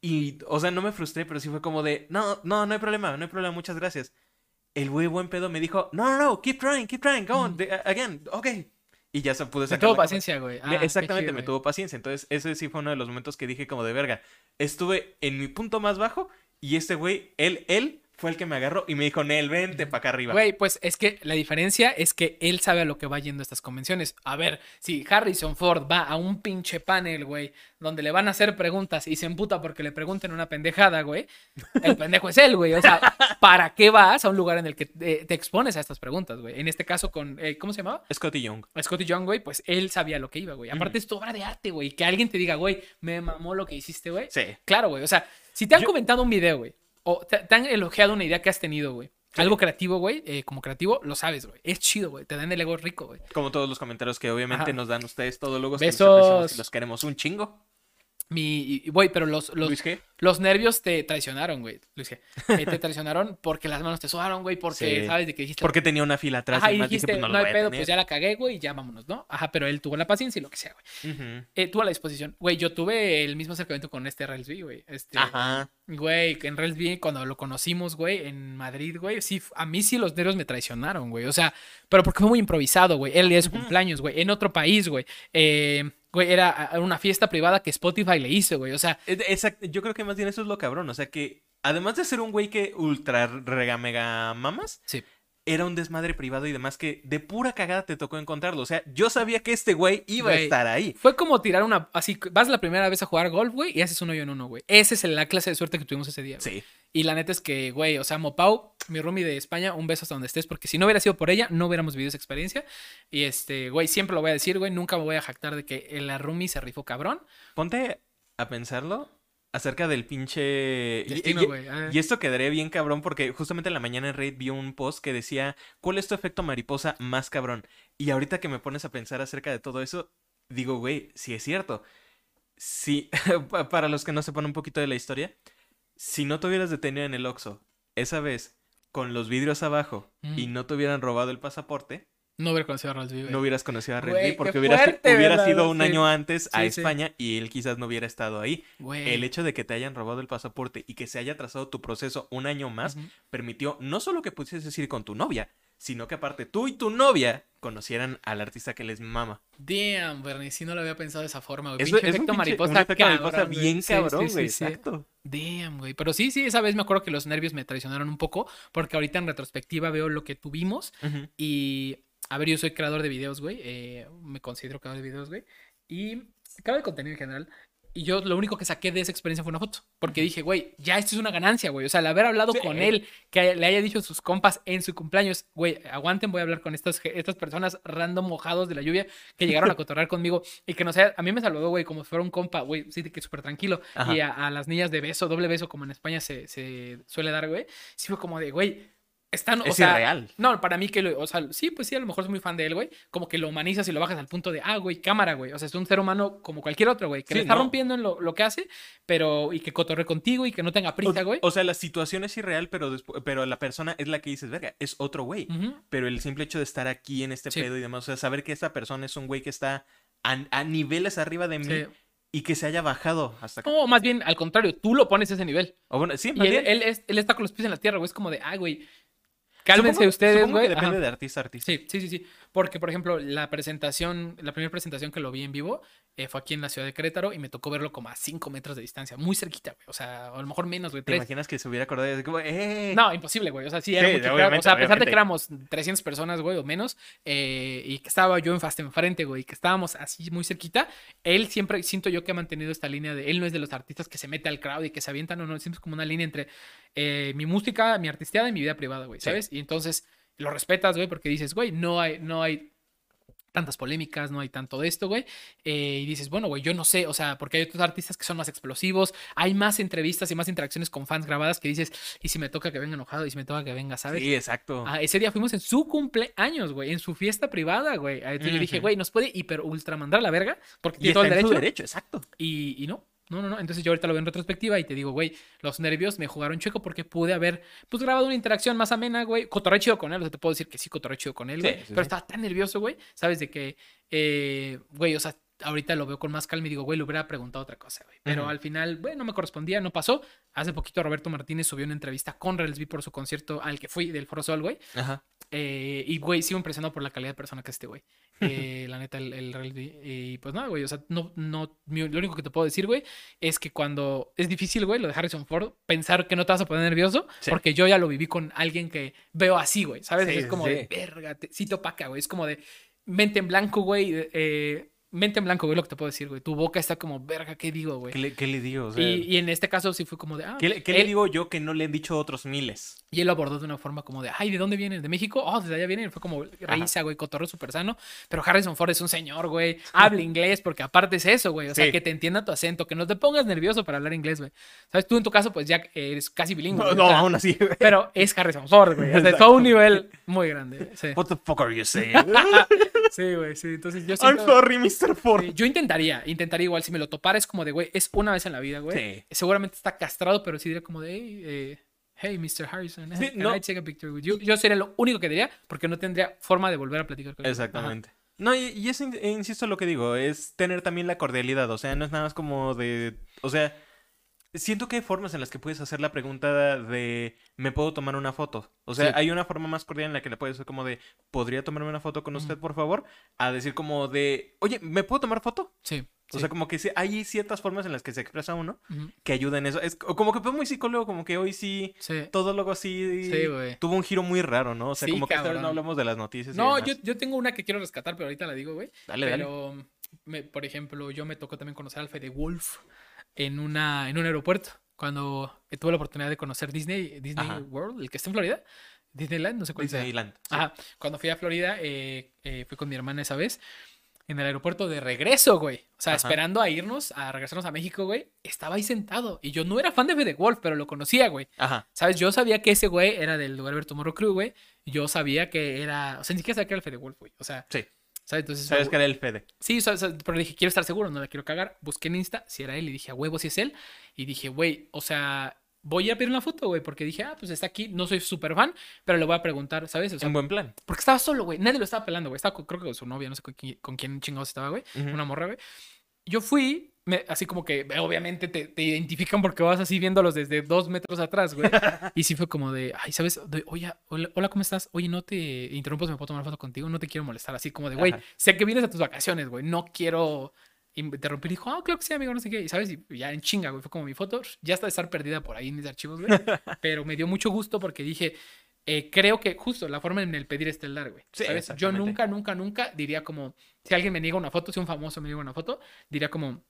Y, o sea, no me frustré, pero sí fue como de, no, no, no hay problema, no hay problema, muchas gracias. El güey buen pedo me dijo, no, no, no, keep trying, keep trying, go on, again, ok. Y ya se pude Me sacar tuvo la cámara. paciencia, güey. Me- Ah, Exactamente, chido, me güey. tuvo paciencia. Entonces, ese sí fue uno de los momentos que dije como de verga. Estuve en mi punto más bajo y este güey, él, él fue el que me agarró y me dijo, Nel, vente para acá arriba. Güey, pues es que la diferencia es que él sabe a lo que va yendo a estas convenciones. A ver, si Harrison Ford va a un pinche panel, güey, donde le van a hacer preguntas y se emputa porque le pregunten una pendejada, güey, el pendejo es él, güey. O sea, ¿para qué vas a un lugar en el que te, te expones a estas preguntas, güey? En este caso con, eh, ¿cómo se llamaba? Scotty Young. Scotty Young, güey, pues él sabía lo que iba, güey. Aparte es tu obra de arte, güey. Que alguien te diga, güey, me mamó lo que hiciste, güey. Sí. Claro, güey. O sea, si te han Yo- comentado un video, güey, o te, te han elogiado una idea que has tenido, güey. Algo creativo, güey, eh, como creativo, lo sabes, güey. Es chido, güey. Te dan el ego rico, güey. Como todos los comentarios que obviamente Ajá. nos dan ustedes todos luego. Besos. Y los queremos un chingo. Mi, güey, pero los, los, Luis G. los nervios te traicionaron, güey. Luis, G. Eh, te [LAUGHS] traicionaron porque las manos te sudaron, güey, porque Sí. sabes de que dijiste. Porque tenía una fila atrás Ajá, y dijiste, dije, pues no, no, hay pedo, tener. pues ya la cagué, güey, y ya vámonos, ¿no? Ajá, pero él tuvo la paciencia y lo que sea, güey. Ujú. Eh, tuvo la disposición. Güey, yo tuve el mismo acercamiento con este Railsby, güey. Este, Ajá. Güey, en Railsby, cuando lo conocimos, güey, en Madrid, güey, sí, a mí sí los nervios me traicionaron, güey. O sea, pero porque fue muy improvisado, güey. Él es su cumpleaños, güey, en otro país, güey. Eh, güey, era una fiesta privada que Spotify le hizo, güey. O sea, Exacto, yo creo que más bien eso es lo cabrón. O sea que, además de ser un güey que ultra rega mega mamas, sí. Era un desmadre privado y demás que de pura cagada te tocó encontrarlo. O sea, yo sabía que este güey iba a estar ahí. Fue como tirar una. Así, vas la primera vez a jugar golf, güey, y haces un hoyo en uno, güey. Esa es la clase de suerte que tuvimos ese día. güey. Sí. Y la neta es que, güey, o sea, Mopau, mi roomie de España, un beso hasta donde estés, porque si no hubiera sido por ella, no hubiéramos vivido esa experiencia. Y este, güey, siempre lo voy a decir, güey, nunca me voy a jactar de que la roomie se rifó cabrón. Ponte a pensarlo acerca del pinche... y- Destino, y-. Ah. Esto quedaría bien cabrón porque justamente en la mañana en Reddit vi un post que decía, ¿cuál es tu efecto mariposa más cabrón? Y ahorita que me pones a pensar acerca de todo eso, digo, güey, sí es cierto. Sí, [LAUGHS] pa- para los que no sepan un poquito de la historia, si no te hubieras detenido en el Oxxo esa vez con los vidrios abajo y no te hubieran robado el pasaporte, No hubiera conocido a güey. no hubieras conocido a qué porque hubieras, fuerte, hubieras ¿verdad? ido un Sí. año antes a Sí, sí. España y él quizás no hubiera estado ahí. Güey. El hecho de que te hayan robado el pasaporte y que se haya trazado tu proceso un año más permitió no solo que pudieses ir con tu novia, sino que aparte tú y tu novia conocieran al artista que les mama. Damn, Bernie, sí no lo había pensado de esa forma, güey. Eso Pinche es un efecto pinche- mariposa, un efecto mariposa cabrón, güey. bien Sí, cabrón, sí, sí, güey. sí. Exacto. Damn, güey. Pero sí, sí, esa vez me acuerdo que los nervios me traicionaron un poco, porque ahorita en retrospectiva veo lo que tuvimos y, a ver, yo soy creador de videos, güey. eh, me considero creador de videos, güey. Y creador de contenido en general. Y yo lo único que saqué de esa experiencia fue una foto. Porque dije, güey, ya esto es una ganancia, güey. O sea, el haber hablado Sí. con él, que le haya dicho a sus compas en su cumpleaños, güey, aguanten, voy a hablar con estas, estas personas random mojados de la lluvia que llegaron a [LAUGHS] cotorrear conmigo y que no sé, a mí me saludó, güey, como si fuera un compa, güey, sí, que súper tranquilo. Ajá. Y a, a las niñas de beso, doble beso, como en España se, se suele dar, güey. Sí fue como de, güey, están, o Es sea, irreal. no, para mí que, lo- o sea, sí, pues sí, a lo mejor soy muy fan de él, güey. Como que lo humanizas y lo bajas al punto de, ah, güey, cámara, güey. O sea, es un ser humano como cualquier otro, güey, que Sí, le está no. rompiendo en lo, lo que hace, pero y que cotorre contigo y que no tenga prisa, güey. O, o sea, la situación es irreal, pero, pero la persona es la que dices, verga, es otro güey. Pero el simple hecho de estar aquí en este Sí. pedo y demás, o sea, saber que esta persona es un güey que está a, a niveles arriba de mí Sí. y que se haya bajado hasta acá. No, más bien, al contrario, tú lo pones a ese nivel. Bueno, sí, más él, bien, él, él está con los pies en la tierra, güey. Es como de, ah, güey, cálmense supongo- ustedes, güey. depende Ajá. de artista a artista. Sí, sí, sí, sí. Porque, por ejemplo, la presentación, la primera presentación que lo vi en vivo eh, fue aquí en la ciudad de Querétaro y me tocó verlo como a 5 metros de distancia, muy cerquita, güey. O sea, a lo mejor menos, güey. ¿Te imaginas que se hubiera acordado de como, ¡eh! No, imposible, güey. O sea, sí, era Sí, mucho, claro. O sea, a pesar de que éramos 300 personas, güey, o menos, eh, y que estaba yo en fast enfrente, güey, y que estábamos así muy cerquita, él siempre, siento yo que ha mantenido esta línea de, él no es de los artistas que se mete al crowd y que se avientan, no, no, siempre es como una línea entre eh, mi música, mi artisteada y mi vida privada, güey, Sí. ¿sabes? Y entonces lo respetas, güey, porque dices, güey, no hay, no hay tantas polémicas, no hay tanto de esto, güey. eh, y dices, bueno, güey, yo no sé, o sea, porque hay otros artistas que son más explosivos, hay más entrevistas y más interacciones con fans grabadas que dices, y si me toca que venga enojado, y si me toca que venga, ¿sabes? Sí, exacto. Ah, ese día fuimos en su cumpleaños, güey, en su fiesta privada, güey. Entonces yo dije, Ujú. güey, nos puede hiper ultra mandar a la verga, porque y tiene todo el derecho. derecho, exacto. Y, y no, no, no, no. Entonces yo ahorita lo veo en retrospectiva y te digo, güey, los nervios me jugaron chueco porque pude haber, pues, grabado una interacción más amena, güey. Cotorré chido con él, o sea, te puedo decir que sí, cotorré chido con él, Sí, güey. sí, pero sí. estaba tan nervioso, güey, ¿sabes? De que, eh, güey, o sea, ahorita lo veo con más calma y digo, güey, le hubiera preguntado otra cosa, güey. Pero al final, güey, no me correspondía, no pasó. Hace poquito Roberto Martínez subió una entrevista con Relsby por su concierto al que fui del Foro Sol, güey. Ajá. Eh, y, güey, sigo impresionado por la calidad de persona que es este, güey. Eh, la neta, el, el Relsby. Y pues nada, güey. O sea, no, no, mi- lo único que te puedo decir, güey, es que cuando es difícil, güey, lo de Harrison Ford, pensar que no te vas a poner nervioso, Sí. porque yo ya lo viví con alguien que veo así, güey, ¿sabes? Sí, es como sí. de, verga, te, sí te opaca, güey. Es como de mente en blanco, güey. eh, mente en blanco, güey, lo que te puedo decir, güey. Tu boca está como, verga, ¿qué digo, güey? ¿Qué le, qué le digo? O sea, Y, y en este caso sí fue como de, ah, ¿qué, le- qué le él- digo yo que no le han dicho otros miles? y él lo abordó de una forma como de, ay, ¿de dónde vienen? ¿De México? Oh, desde allá vienen. Fue como risa, güey, cotorreo súper sano. Pero Harrison Ford es un señor, güey. Habla [LAUGHS] inglés porque aparte es eso, güey. O sea, Sí. que te entienda tu acento, que no te pongas nervioso para hablar inglés, güey. ¿Sabes? Tú en tu caso, pues ya eres casi bilingüe. No, no, o sea, aún así, güey. Pero es Harrison Ford, güey. O sea, todo un nivel muy grande. Sí, What the fuck are you saying? [LAUGHS] sí, güey, sí. Entonces yo I'm siento... sorry, Mr. Ford. Sí, yo intentaría, intentaría igual, si me lo topara es como de, güey, es una vez en la vida, güey. Sí. Seguramente está castrado, pero sí diría como de, hey, eh, hey, Mr. Harrison, Sí, can no. I take a picture with you? Yo sería lo único que diría, porque no tendría forma de volver a platicar con él. Exactamente. No, y, y in- e insisto lo que digo, es tener también la cordialidad, o sea, no es nada más como de, o sea, siento que hay formas en las que puedes hacer la pregunta de, ¿me puedo tomar una foto? O sea, Sí. hay una forma más cordial en la que le puedes hacer como de, ¿podría tomarme una foto con usted, por favor? A decir como de, oye, ¿me puedo tomar foto? Sí. O sea, como que sí, hay ciertas formas en las que se expresa uno que ayudan en eso. Es co- como que fue muy psicólogo, como que hoy sí, sí. todo luego sí, Sí, tuvo un giro muy raro, ¿no? O sea, como que esta vez no cabrón. hablamos de las noticias. No, yo, yo tengo una que quiero rescatar, pero ahorita la digo, güey. Dale, dale. Pero, me- por ejemplo, yo me tocó también conocer al Fede Wolf en, una, en un aeropuerto. Cuando tuve la oportunidad de conocer Disney, Disney Ajá. World, el que está en Florida. Disneyland, no sé cuál sea. Disneyland. sí. Ajá, cuando fui a Florida, eh, eh, fui con mi hermana esa vez. en el aeropuerto de regreso, güey. O sea, Ajá. esperando a irnos, a regresarnos a México, güey. Estaba ahí sentado. Y yo no era fan de Fede Wolf, pero lo conocía, güey. Ajá. ¿Sabes? Yo sabía que ese güey era del Whatever Tomorrow Crew, güey. Yo sabía que era. O sea, ni siquiera sabía que era el Fede Wolf, güey. O sea, Sí. ¿Sabes? Entonces. Sabes que era el Fede. Sí, pero dije, quiero estar seguro, no la quiero cagar. Busqué en Insta si era él y dije, a huevo, si es él. Y dije, güey, o sea, voy a pedir una foto, güey, porque dije, ah, pues está aquí, no soy súper fan, pero le voy a preguntar, ¿sabes? O sea, Un buen plan. porque estaba solo, güey, nadie lo estaba pelando, güey. Estaba, con- creo que con su novia, no sé con quién, con quién chingados estaba, güey. Una morra, güey. Yo fui, me- así como que obviamente te, te identifican porque vas así viéndolos desde dos metros atrás, güey. [LAUGHS] y sí fue como de, ay, ¿sabes? De, Oye, hola, hola, ¿cómo estás? Oye, no te interrumpas, me puedo tomar foto contigo, no te quiero molestar. Así como de, güey, sé que vienes a tus vacaciones, güey, no quiero interrumpir. Y dijo, ah, creo que sí, amigo, no sé qué. Y sabes, y ya en chinga, güey, fue como mi foto. Ya está de estar perdida por ahí en mis archivos, güey. [LAUGHS] Pero me dio mucho gusto porque dije, eh, creo que justo la forma en el pedir estelar, güey. Sí, ¿sabes? Yo nunca, nunca, nunca diría como, si alguien me niega una foto, si un famoso me niega una foto, diría como,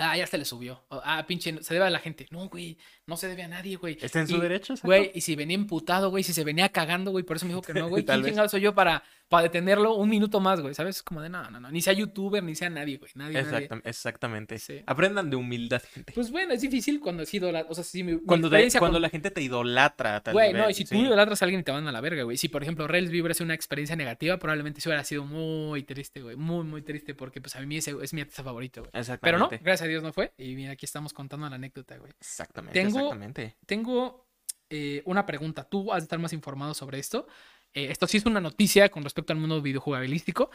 ah, ya se le subió. Ah, pinche, se debe a la gente. No, güey, no se debe a nadie, güey. Está en su derecho, exacto. Güey, y si venía emputado, güey, si se venía cagando, güey, por eso me dijo que no, [LAUGHS] güey. ¿Quién chingado soy yo para, para detenerlo un minuto más, güey? ¿Sabes? Como de, no, no, no. Ni sea youtuber, ni sea nadie, güey. Nadie, nadie. Exactam- exactamente. Sí. Aprendan de humildad, gente. Pues bueno, es difícil cuando he sido la... O sea, si mi, cuando cuando con- la gente te idolatra tal Güey, no, nivel, y si sí. tú idolatras a alguien y te van a la verga, güey. Si, por ejemplo, Rails Vibra es una experiencia negativa, probablemente sí hubiera sido muy triste, güey. Muy, muy triste, porque pues a mí ese es mi artista favorito, güey. Exactamente. Pero no, gracias a Dios no fue. Y mira, aquí estamos contando la anécdota, güey. Exactamente, Tengo- exactamente. Tengo eh, una pregunta. Tú has de estar más informado sobre esto. Eh, esto sí es una noticia con respecto al mundo videojugabilístico.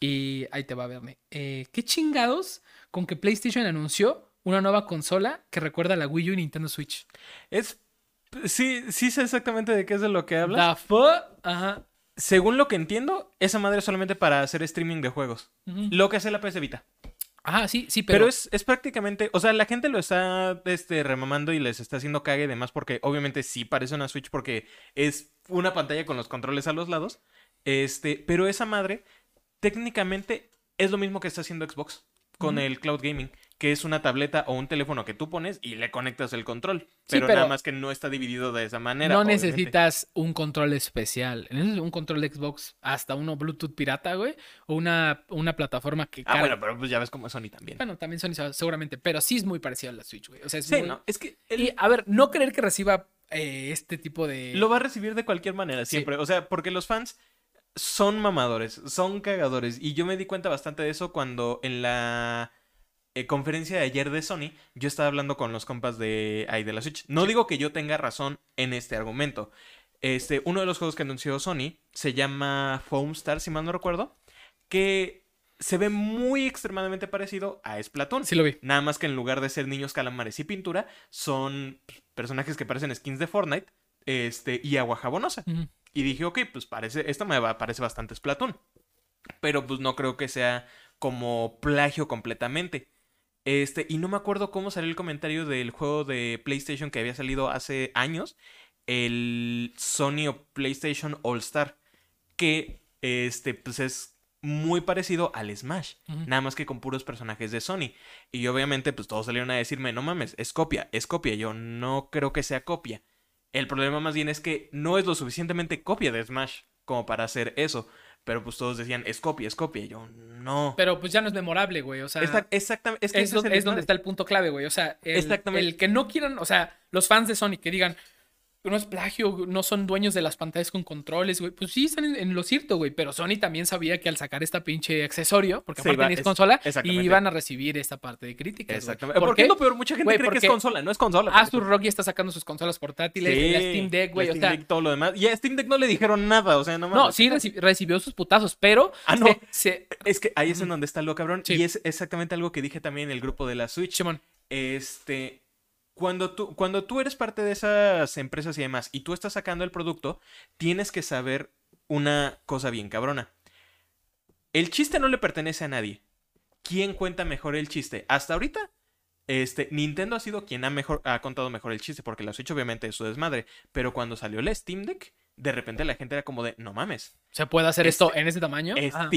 Y ahí te va a verme. Eh, ¿Qué chingados con que PlayStation anunció una nueva consola que recuerda a la Wii U y Nintendo Switch? Es. Sí, sí sé exactamente de qué es de lo que hablas. The fuck? Ajá. Según lo que entiendo, esa madre es solamente para hacer streaming de juegos. Lo que hace la PS Vita. Ajá, sí, sí, Pero, pero, es, es prácticamente. O sea, la gente lo está este, remamando y les está haciendo cague y demás. Porque obviamente sí parece una Switch porque es una pantalla con los controles a los lados. Este, pero esa madre técnicamente es lo mismo que está haciendo Xbox con el cloud gaming, que es una tableta o un teléfono que tú pones y le conectas el control. Pero, pero- nada más que no está dividido de esa manera. no obviamente. necesitas un control especial. Necesitas un control de Xbox, hasta uno Bluetooth pirata, güey. O una, una plataforma que Ah, carga- bueno, pero pues ya ves como es Sony también. Bueno, también Sony seguramente, pero sí es muy parecido a la Switch, güey. O sea, es Sí, muy- ¿no? Es que el- Y a ver, no creer que reciba eh, este tipo de. lo va a recibir de cualquier manera, Sí. siempre. O sea, porque los fans son mamadores, son cagadores. Y yo me di cuenta bastante de eso cuando en la eh, conferencia de ayer de Sony, yo estaba hablando con los compas de ahí de la Switch. No digo que yo tenga razón en este argumento. Este, uno de los juegos que anunció Sony se llama Foamstar, si mal no recuerdo, que se ve muy extremadamente parecido a Splatoon. Sí lo vi. Nada más que en lugar de ser niños calamares y pintura, son personajes que parecen skins de Fortnite este, y agua jabonosa. Y dije, ok, pues parece, esta me va- parece bastante Splatoon. Pero pues no creo que sea como plagio completamente. Este, y no me acuerdo cómo salió el comentario del juego de PlayStation que había salido hace años. El Sony o PlayStation All Star. Que este, pues es muy parecido al Smash. Nada más que con puros personajes de Sony. Y obviamente, pues todos salieron a decirme, no mames, es copia, es copia. Yo no creo que sea copia. El problema más bien es que no es lo suficientemente copia de Smash como para hacer eso. Pero pues todos decían, es copia, es copia. Y yo, no. Pero pues ya no es memorable, güey. O sea, Exact- exactamente. Es, que donde está el punto clave, güey. O sea, el, Exactamente. el que no quieran, o sea, los fans de Sony que digan, no es plagio, no son dueños de las pantallas con controles, güey. Pues sí, están en, en lo cierto, güey. Pero Sony también sabía que al sacar esta pinche accesorio, porque aparte iba- es consola, iban a recibir esta parte de críticas. Exactamente. ¿Por Porque qué? es lo peor, mucha gente Güey, cree que es consola, no es consola. Astur Rock ya está sacando sus consolas portátiles, Sí, la Steam Deck, güey. la O Steam sea, Deck, todo lo demás. Y a Steam Deck no le dijeron nada, o sea, no mames. no, sí reci- recibió sus putazos, pero Ah, no. se- se- Es que ahí es en donde está lo cabrón. Sí. Y es exactamente algo que dije también en el grupo de la Switch. Simón, Este. Cuando tú, cuando tú eres parte de esas empresas y demás, y tú estás sacando el producto, tienes que saber una cosa bien cabrona. El chiste no le pertenece a nadie. ¿Quién cuenta mejor el chiste? Hasta ahorita, este, Nintendo ha sido quien ha, mejor, ha contado mejor el chiste, porque la Switch obviamente es su desmadre. Pero cuando salió la Steam Deck, de repente la gente era como de, no mames, se puede hacer Este- esto en ese tamaño. Ah.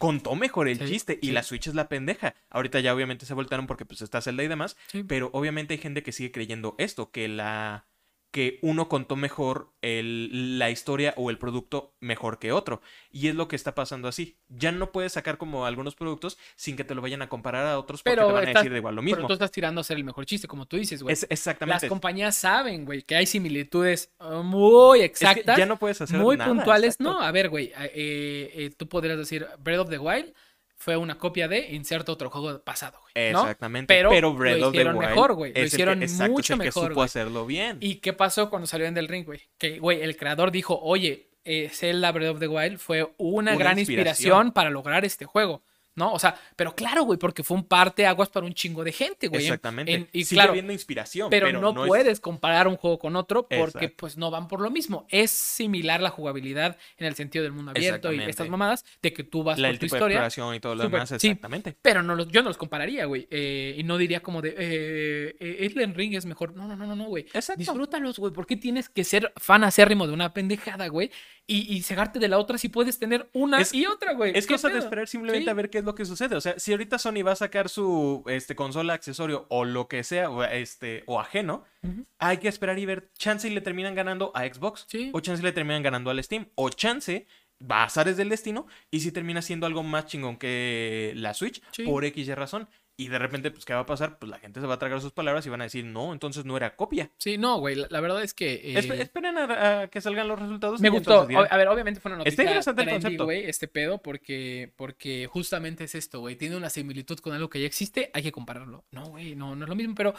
Contó mejor el Sí, chiste y sí. la Switch es la pendeja. Ahorita ya obviamente se voltaron porque pues está Zelda y demás, Sí. pero obviamente hay gente que sigue creyendo esto, que la que uno contó mejor el- la historia o el producto mejor que otro. Y es lo que está pasando así. Ya no puedes sacar como algunos productos sin que te lo vayan a comparar a otros porque Pero te van a decir de igual lo Pero mismo. tú estás tirando a ser el mejor chiste, como tú dices, güey. Es Las exactamente. compañías saben, güey, que hay similitudes uh, muy Es que exactas. ya no puedes hacer muy nada, puntuales. exacto. No, a ver, güey, eh, eh, tú podrías decir Breath of the Wild fue una copia de inserto otro juego pasado, güey. ¿no? Exactamente. Pero Pero, lo Breath of the hicieron Wild mejor, güey. Lo que- hicieron mucho es el que mejor, supo güey. hacerlo bien. ¿Y qué pasó cuando salió en Del Ring, güey? Que, güey, el creador dijo, oye, eh, Zelda Breath of the Wild fue una, Una gran inspiración. inspiración. para lograr este juego. ¿No? O sea, pero claro, güey, porque fue un parte aguas para un chingo de gente, güey. En- Exactamente. en- y Sigue claro, habiendo inspiración, pero, no, es- puedes comparar un juego con otro porque Exacto. pues no van por lo mismo. Es similar la jugabilidad en el sentido del mundo abierto y estas mamadas de que tú vas la, por el tu tipo de historia. exploración y todo lo demás, sí. exactamente. Pero no los, yo no los compararía, güey. eh, y no diría como de, eh, eh, Elden Ring es mejor. No, no, no, no, no, güey. Exacto. Disfrútalos, güey. ¿Por qué tienes que ser fan acérrimo de una pendejada, güey? Y, y cegarte de la otra si puedes tener una Es- y otra, güey. Es ¿Qué cosa de esperar simplemente Sí. a ver qué es lo que sucede. O sea, si ahorita Sony va a sacar su este, consola, accesorio o lo que sea, o, este, o ajeno, hay que esperar y ver. Chance y le terminan ganando a Xbox. Sí. O chance le terminan ganando al Steam. O chance va a azares del destino y si termina siendo algo más chingón que la Switch Sí. por X y razón. Y de repente, pues, ¿qué va a pasar? Pues la gente se va a tragar sus palabras y van a decir, no, entonces no era copia. Sí, no, güey. La, la verdad es que. eh, Espe- esperen a, a que salgan los resultados. Me gustó. A ver, obviamente fue una noticia Está interesante el trendy, concepto. güey, este pedo, porque, porque justamente es esto, güey. Tiene una similitud con algo que ya existe, hay que compararlo. No, güey, no, no es lo mismo, pero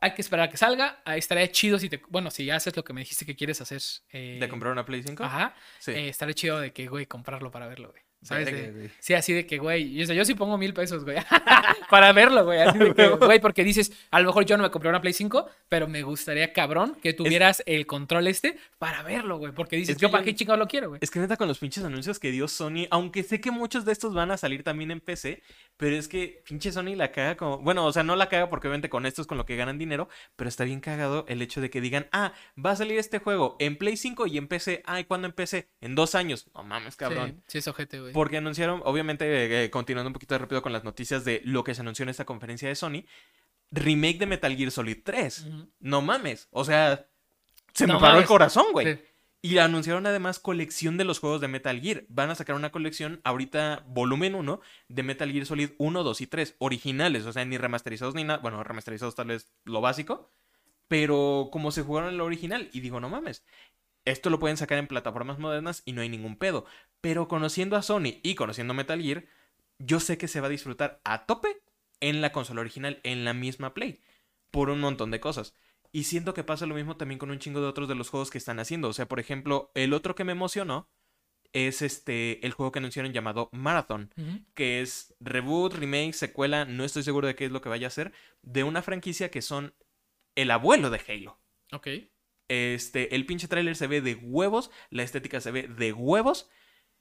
hay que esperar a que salga. Ahí estaría chido si te. Bueno, si haces lo que me dijiste que quieres hacer. eh, ¿De comprar una Play 5? Ajá. Sí. eh, estaría chido de que, güey, comprarlo para verlo, güey. ¿Sabes? De- sí, así de que, güey. Yo, yo sí pongo mil pesos, güey. [LAUGHS] para verlo, güey. Así de que, [LAUGHS] güey, porque dices, a lo mejor yo no me compré una Play 5, pero me gustaría, cabrón, que tuvieras el control este para verlo, güey. Porque dices, Es yo que para yo- qué chingado lo quiero, güey. Es que neta con los pinches anuncios que dio Sony, aunque sé que muchos de estos van a salir también en PC, pero es que pinche Sony la caga como, bueno, o sea, no la caga porque obviamente con esto es con lo que ganan dinero, pero está bien cagado el hecho de que digan, ah, va a salir este juego en Play 5 y en PC, ay, ¿cuándo en PC? En dos años, no mames, cabrón. Sí, sí, es ojete, güey. Porque anunciaron, obviamente, eh, eh, continuando un poquito rápido con las noticias de lo que se anunció en esta conferencia de Sony, remake de Metal Gear Solid 3. Ujú. No mames, o sea, se me paró el corazón, güey. Sí. Y anunciaron además colección de los juegos de Metal Gear. Van a sacar una colección ahorita, volumen 1, de Metal Gear Solid 1, 2 y 3, originales, o sea, ni remasterizados ni nada. Bueno, remasterizados tal vez lo básico, pero como se jugaron en lo original. Y digo, no mames, esto lo pueden sacar en plataformas modernas y no hay ningún pedo. Pero conociendo a Sony y conociendo Metal Gear, yo sé que se va a disfrutar a tope en la consola original, en la misma Play, por un montón de cosas. Y siento que pasa lo mismo también con un chingo de otros de los juegos que están haciendo. O sea, por ejemplo, el otro que me emocionó es este el juego que anunciaron llamado Marathon, que es reboot, remake, secuela, no estoy seguro de qué es lo que vaya a ser, de una franquicia que son el abuelo de Halo. Ok. Este, el pinche tráiler se ve de huevos, la estética se ve de huevos.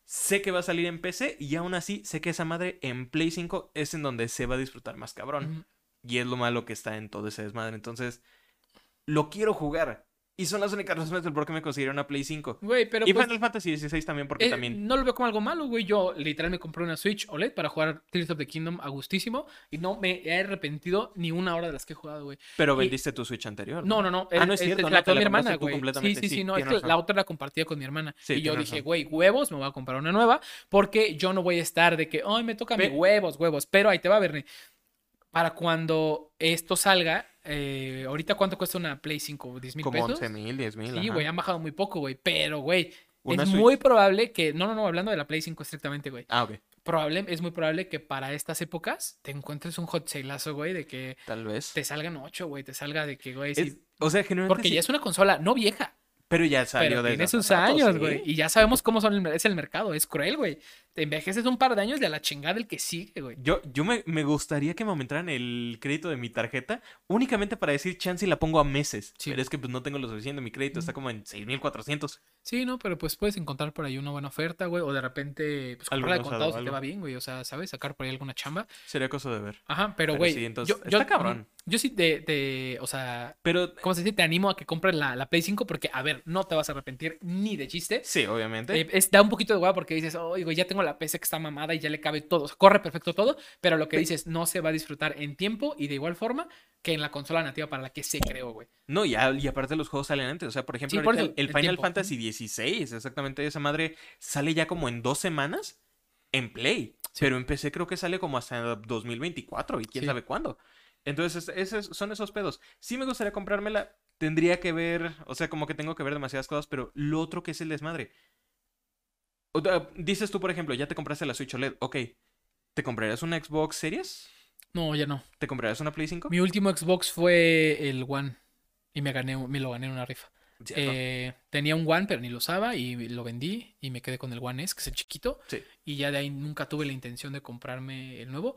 Sé que va a salir en PC y aún así sé que esa madre en Play 5 es en donde se va a disfrutar más cabrón. Y es lo malo que está en todo ese desmadre. Entonces, lo quiero jugar. Y son las únicas razones del por qué me considero una Play 5. Güey, pero y pues, Final Fantasy XVI también, porque eh, también. no lo veo como algo malo, güey. Yo literal me compré una Switch OLED para jugar Tears of the Kingdom a gustísimo y no me he arrepentido ni una hora de las que he jugado, güey. Pero y- vendiste tu Switch anterior. No, no, no. Ah, no es cierto, la no, la mi hermana, güey. Sí, sí, sí, sí, no. Es tienes que la otra la compartía con mi hermana. Sí, y yo dije, güey, huevos, me voy a comprar una nueva. Porque yo no voy a estar de que, ay, me toca Pe- mi huevos, huevos. Pero ahí te va, Bernie. Para cuando esto salga, eh, ahorita cuánto cuesta una Play 5, 10 mil Como pesos. 11 mil, 10 mil. Sí, güey, han bajado muy poco, güey. Pero, güey, es Switch. muy probable que. No, no, no, hablando de la Play 5 estrictamente, güey. Ah, ok. Probable, es muy probable que para estas épocas te encuentres un hot saleazo, güey, de que Tal vez. te salgan 8, güey. Te salga de que, güey, sí. o sea, generalmente. Porque sí, ya es una consola no vieja, Pero ya salió pero desde tiene sus años, sí. güey. Y ya sabemos cómo son el- es el mercado. Es cruel, güey. Te envejeces un par de años de a la chingada el que sigue, güey. Yo, yo me, me gustaría que me aumentaran el crédito de mi tarjeta únicamente para decir chance y la pongo a meses. Sí. Pero es que pues no tengo lo suficiente. Mi crédito está como en 6400. Sí, no, pero pues puedes encontrar por ahí una buena oferta, güey. O de repente, pues comprarla de contado si te algo. va bien, güey. O sea, ¿sabes? Sacar por ahí alguna chamba. Sería cosa de ver. Ajá, pero, Pero güey. sí, entonces, yo, yo, está cabrón. Yo sí te, te- o sea, Pero ¿cómo se dice? Te animo a que compres la, la Play 5 porque, a ver, no te vas a arrepentir ni de chiste. sí, obviamente. Eh, es, da un poquito de hueá porque dices, oye, güey, ya tengo la la PC que está mamada y ya le cabe todo. O sea, corre perfecto todo, pero lo que dices no se va a disfrutar en tiempo y de igual forma que en la consola nativa para la que se creó, güey. No, y, a- y aparte los juegos salen antes. O sea, por ejemplo, Sí, por ahorita eso, el, Final tiempo. Fantasy XVI, exactamente esa madre, sale ya como en dos semanas en Play. Pero en PC creo que sale como hasta 2024 y quién Sí. sabe cuándo. Entonces, es- esos son esos pedos. Sí me gustaría comprármela. Tendría que ver, o sea, como que tengo que ver demasiadas cosas, pero lo otro que es el desmadre. Dices tú, por ejemplo, ya te compraste la Switch OLED. Ok, ¿te comprarías una Xbox Series? No, ya no. ¿Te comprarías una Play 5? Mi último Xbox fue el One y me gané, me lo gané en una rifa. Eh, tenía un One, pero ni lo usaba y lo vendí y me quedé con el One S, que es el chiquito. Sí. Y ya de ahí nunca tuve la intención de comprarme el nuevo.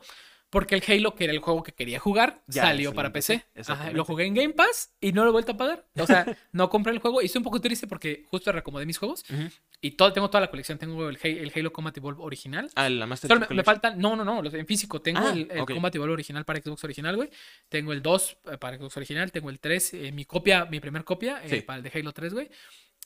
Porque el Halo, que era el juego que quería jugar, Ya, salió para PC. Ajá, lo jugué en Game Pass y no lo he vuelto a pagar. O sea, [LAUGHS] no compré el juego y estoy un poco triste porque justo reacomodé mis juegos Ujú. y todo, tengo toda la colección. Tengo el, el Halo Combat Evolve original. Ah, la Master Solo me, me faltan, no, no, no, en físico. Tengo Ah, el, el ok. Combat Evolve original para Xbox original, güey. Tengo el 2 eh, para Xbox original, tengo el 3, eh, mi copia, mi primer copia, eh, Sí. para el de Halo 3, güey.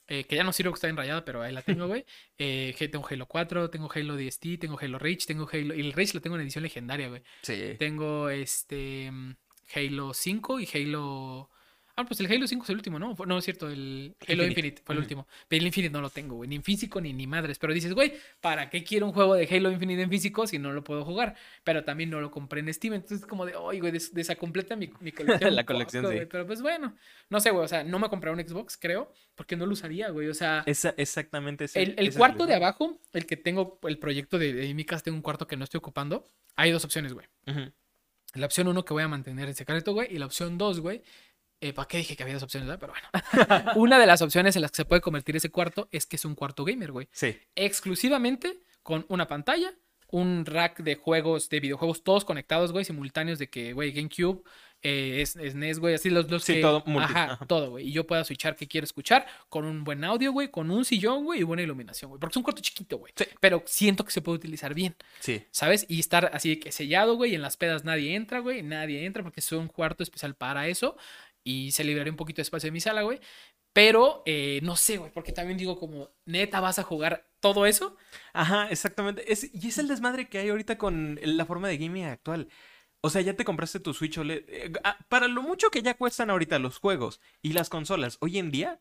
Eh, que ya no sirve que está enrayada, pero ahí la tengo, güey. Eh, tengo Halo 4, tengo Halo DST, tengo Halo Reach, tengo Halo. Y el Reach lo tengo en edición legendaria, güey. Sí. Tengo este mm, Halo 5 y Halo. Ah, pues el Halo 5 es el último, ¿no? No, es cierto, el Halo Infinite. Infinite, fue el último. Pero el Infinite no lo tengo, güey. Ni en físico ni, ni madres. Pero dices, güey, ¿para qué quiero un juego de Halo Infinite en físico si no lo puedo jugar? Pero también no lo compré en Steam. Entonces es como de, oye, güey, des- desacompleta mi, mi colección. [LAUGHS] La un poco, colección, sí. güey". Pero pues bueno, no sé, güey. O sea, no me compré un Xbox, creo, porque no lo usaría, güey. O sea, Esa, exactamente ese- el, cuarto de abajo, el que tengo, el proyecto de, de mi casa, tengo un cuarto que no estoy ocupando. Hay dos opciones, güey. La opción 1 que voy a mantener en secreto, güey. Y la opción 2, güey. Eh, ¿Para qué dije que había dos opciones, verdad? Pero bueno. [LAUGHS] Una de las opciones en las que se puede convertir ese cuarto es que es un cuarto gamer, güey. Sí. Exclusivamente con una pantalla, un rack de juegos, de videojuegos, todos conectados, güey, simultáneos de que, güey, GameCube, eh, es, es NES, güey, así los, los Sí, que... todo multi, Ajá, todo, güey. Y yo pueda switchar que quiero escuchar con un buen audio, güey, con un sillón, güey, y buena iluminación, güey. Porque es un cuarto chiquito, güey. Sí. Pero siento que se puede utilizar bien. Sí. ¿Sabes? Y estar así de que sellado, güey, y en las pedas nadie entra, güey, nadie entra porque es un cuarto especial para eso y se libraría un poquito de espacio en mi sala, güey. Pero eh, no sé, güey, porque también digo como, neta, vas a jugar todo eso. Ajá, exactamente. Es, y es el desmadre que hay ahorita con la forma de gaming actual. O sea, ya te compraste tu Switch OLED. Eh, ah, Para lo mucho que ya cuestan ahorita los juegos y las consolas, hoy en día,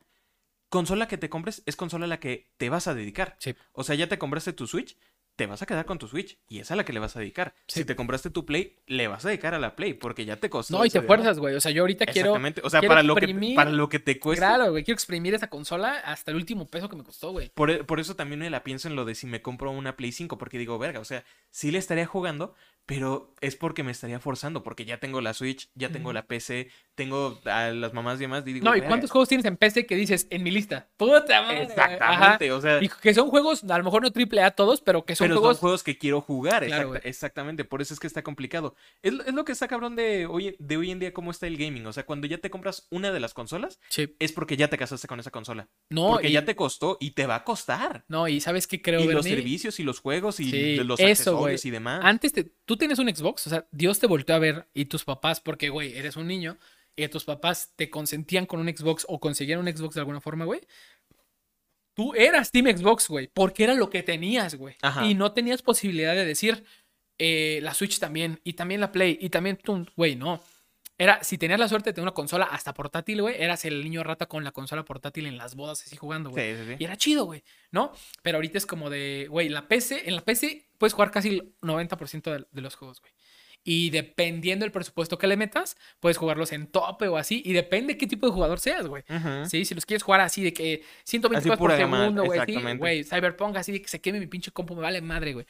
consola que te compres es consola a la que te vas a dedicar. Sí. O sea, ya te compraste tu Switch, te vas a quedar con tu Switch y es a la que le vas a dedicar. Sí. Si te compraste tu Play, le vas a dedicar a la Play porque ya te costó. No, y te fuerzas, güey. O sea, yo ahorita quiero. Exactamente. O sea, para lo, que, para lo que te cuesta. Claro, güey, quiero exprimir esa consola hasta el último peso que me costó, güey. Por, por eso también me la pienso en lo de si me compro una Play 5, porque digo, verga, o sea, sí le estaría jugando, pero es porque me estaría forzando, porque ya tengo la Switch, ya tengo la PC, tengo a las mamás y demás, y digo, No, ¿y cuántos juegos tienes en PC que dices en mi lista? Puta madre. Ajá. Exactamente, o sea, Y que son juegos, a lo mejor no triple A todos, pero que son pero juegos. son juegos que quiero jugar, Claro, exactamente, por eso es que está complicado. Es, lo- es lo que está cabrón de hoy, de hoy en día, cómo está el gaming, o sea, cuando ya te compras una de las consolas, Sí. es porque ya te casaste con esa consola, No, porque y, ya te costó y te va a costar. no, y ¿sabes qué creo, y los Bernie? servicios y los juegos y Sí, los eso, accesorios y demás. Antes te- tú tienes un Xbox, o sea, Dios te volteó a ver y tus papás, porque, güey, eres un niño y tus papás te consentían con un Xbox o conseguían un Xbox de alguna forma, güey. Tú eras Team Xbox, güey, porque era lo que tenías, güey. Ajá. Y no tenías posibilidad de decir eh, la Switch también, y también la Play, y también tú, güey, no. Era, si tenías la suerte de tener una consola hasta portátil, güey, eras el niño rata con la consola portátil en las bodas así jugando, güey. Sí, sí, sí. Y era chido, güey, ¿no? Pero ahorita es como de, güey, la PC, en la PC puedes jugar casi el 90% de, de los juegos, güey. Y dependiendo del presupuesto que le metas, puedes jugarlos en tope o así. Y depende qué tipo de jugador seas, güey. Sí, si los quieres jugar así de que 120 Así cuadros por pura gama, segundo, güey. sí, exactamente. Güey, Cyberpunk así de que se queme mi pinche compu, me vale madre, güey.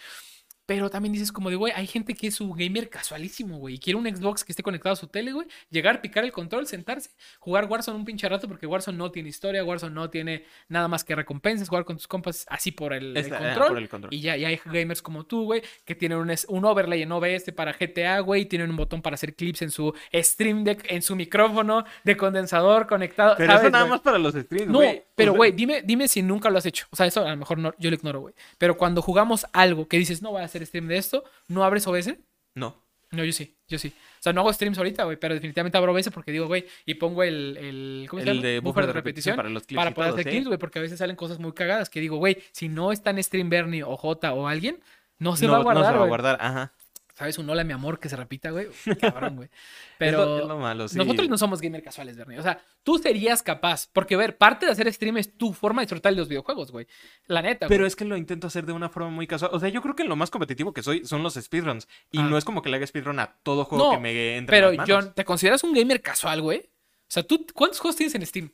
Pero también dices como de, güey, hay gente que es su gamer casualísimo, güey. Y quiere un Xbox que esté conectado a su tele, güey. Llegar, picar el control, sentarse, jugar Warzone un pinche rato porque Warzone no tiene historia, Warzone no tiene nada más que recompensas, jugar con tus compas así por el, el ah, control. por el control. Y ya, ya hay gamers como tú, güey, que tienen un, un overlay en OBS para GTA, güey, tienen un botón para hacer clips en su Stream Deck, en su micrófono de condensador conectado. Pero ¿sabes, eso nada más para los streams, No, pero güey, dime, dime si nunca lo has hecho. O sea, eso a lo mejor no, yo lo ignoro, güey. Pero cuando jugamos algo que dices, no voy a hacer stream de esto, ¿no abres OBS? No. No, yo sí, yo sí. O sea, no hago streams ahorita, güey, pero definitivamente abro veces porque digo, güey, y pongo el, el ¿cómo se El llama? de buffer de repetición para los clips para poder todo, hacer ¿sí? clips, güey, porque a veces salen cosas muy cagadas que digo, güey, si no está en stream Bernie o J o alguien, no se no, va a no guardar, se va a guardar, ajá. ¿Sabes? Un hola, mi amor, que se repita, güey. Cabrón, güey. [LAUGHS] Es Pero lo- es lo malo, sí. nosotros no somos gamer casuales, Bernie. O sea, tú serías capaz, porque, a ver, parte de hacer stream es tu forma de disfrutar de los videojuegos, güey. La neta, Pero güey. es que lo intento hacer de una forma muy casual. O sea, yo creo que lo más competitivo que soy son los speedruns. Y Ah. no es como que le haga speedrun a todo juego No, que me entre Pero, en las manos. John, ¿te consideras un gamer casual, güey? O sea, ¿tú cuántos juegos tienes en Steam?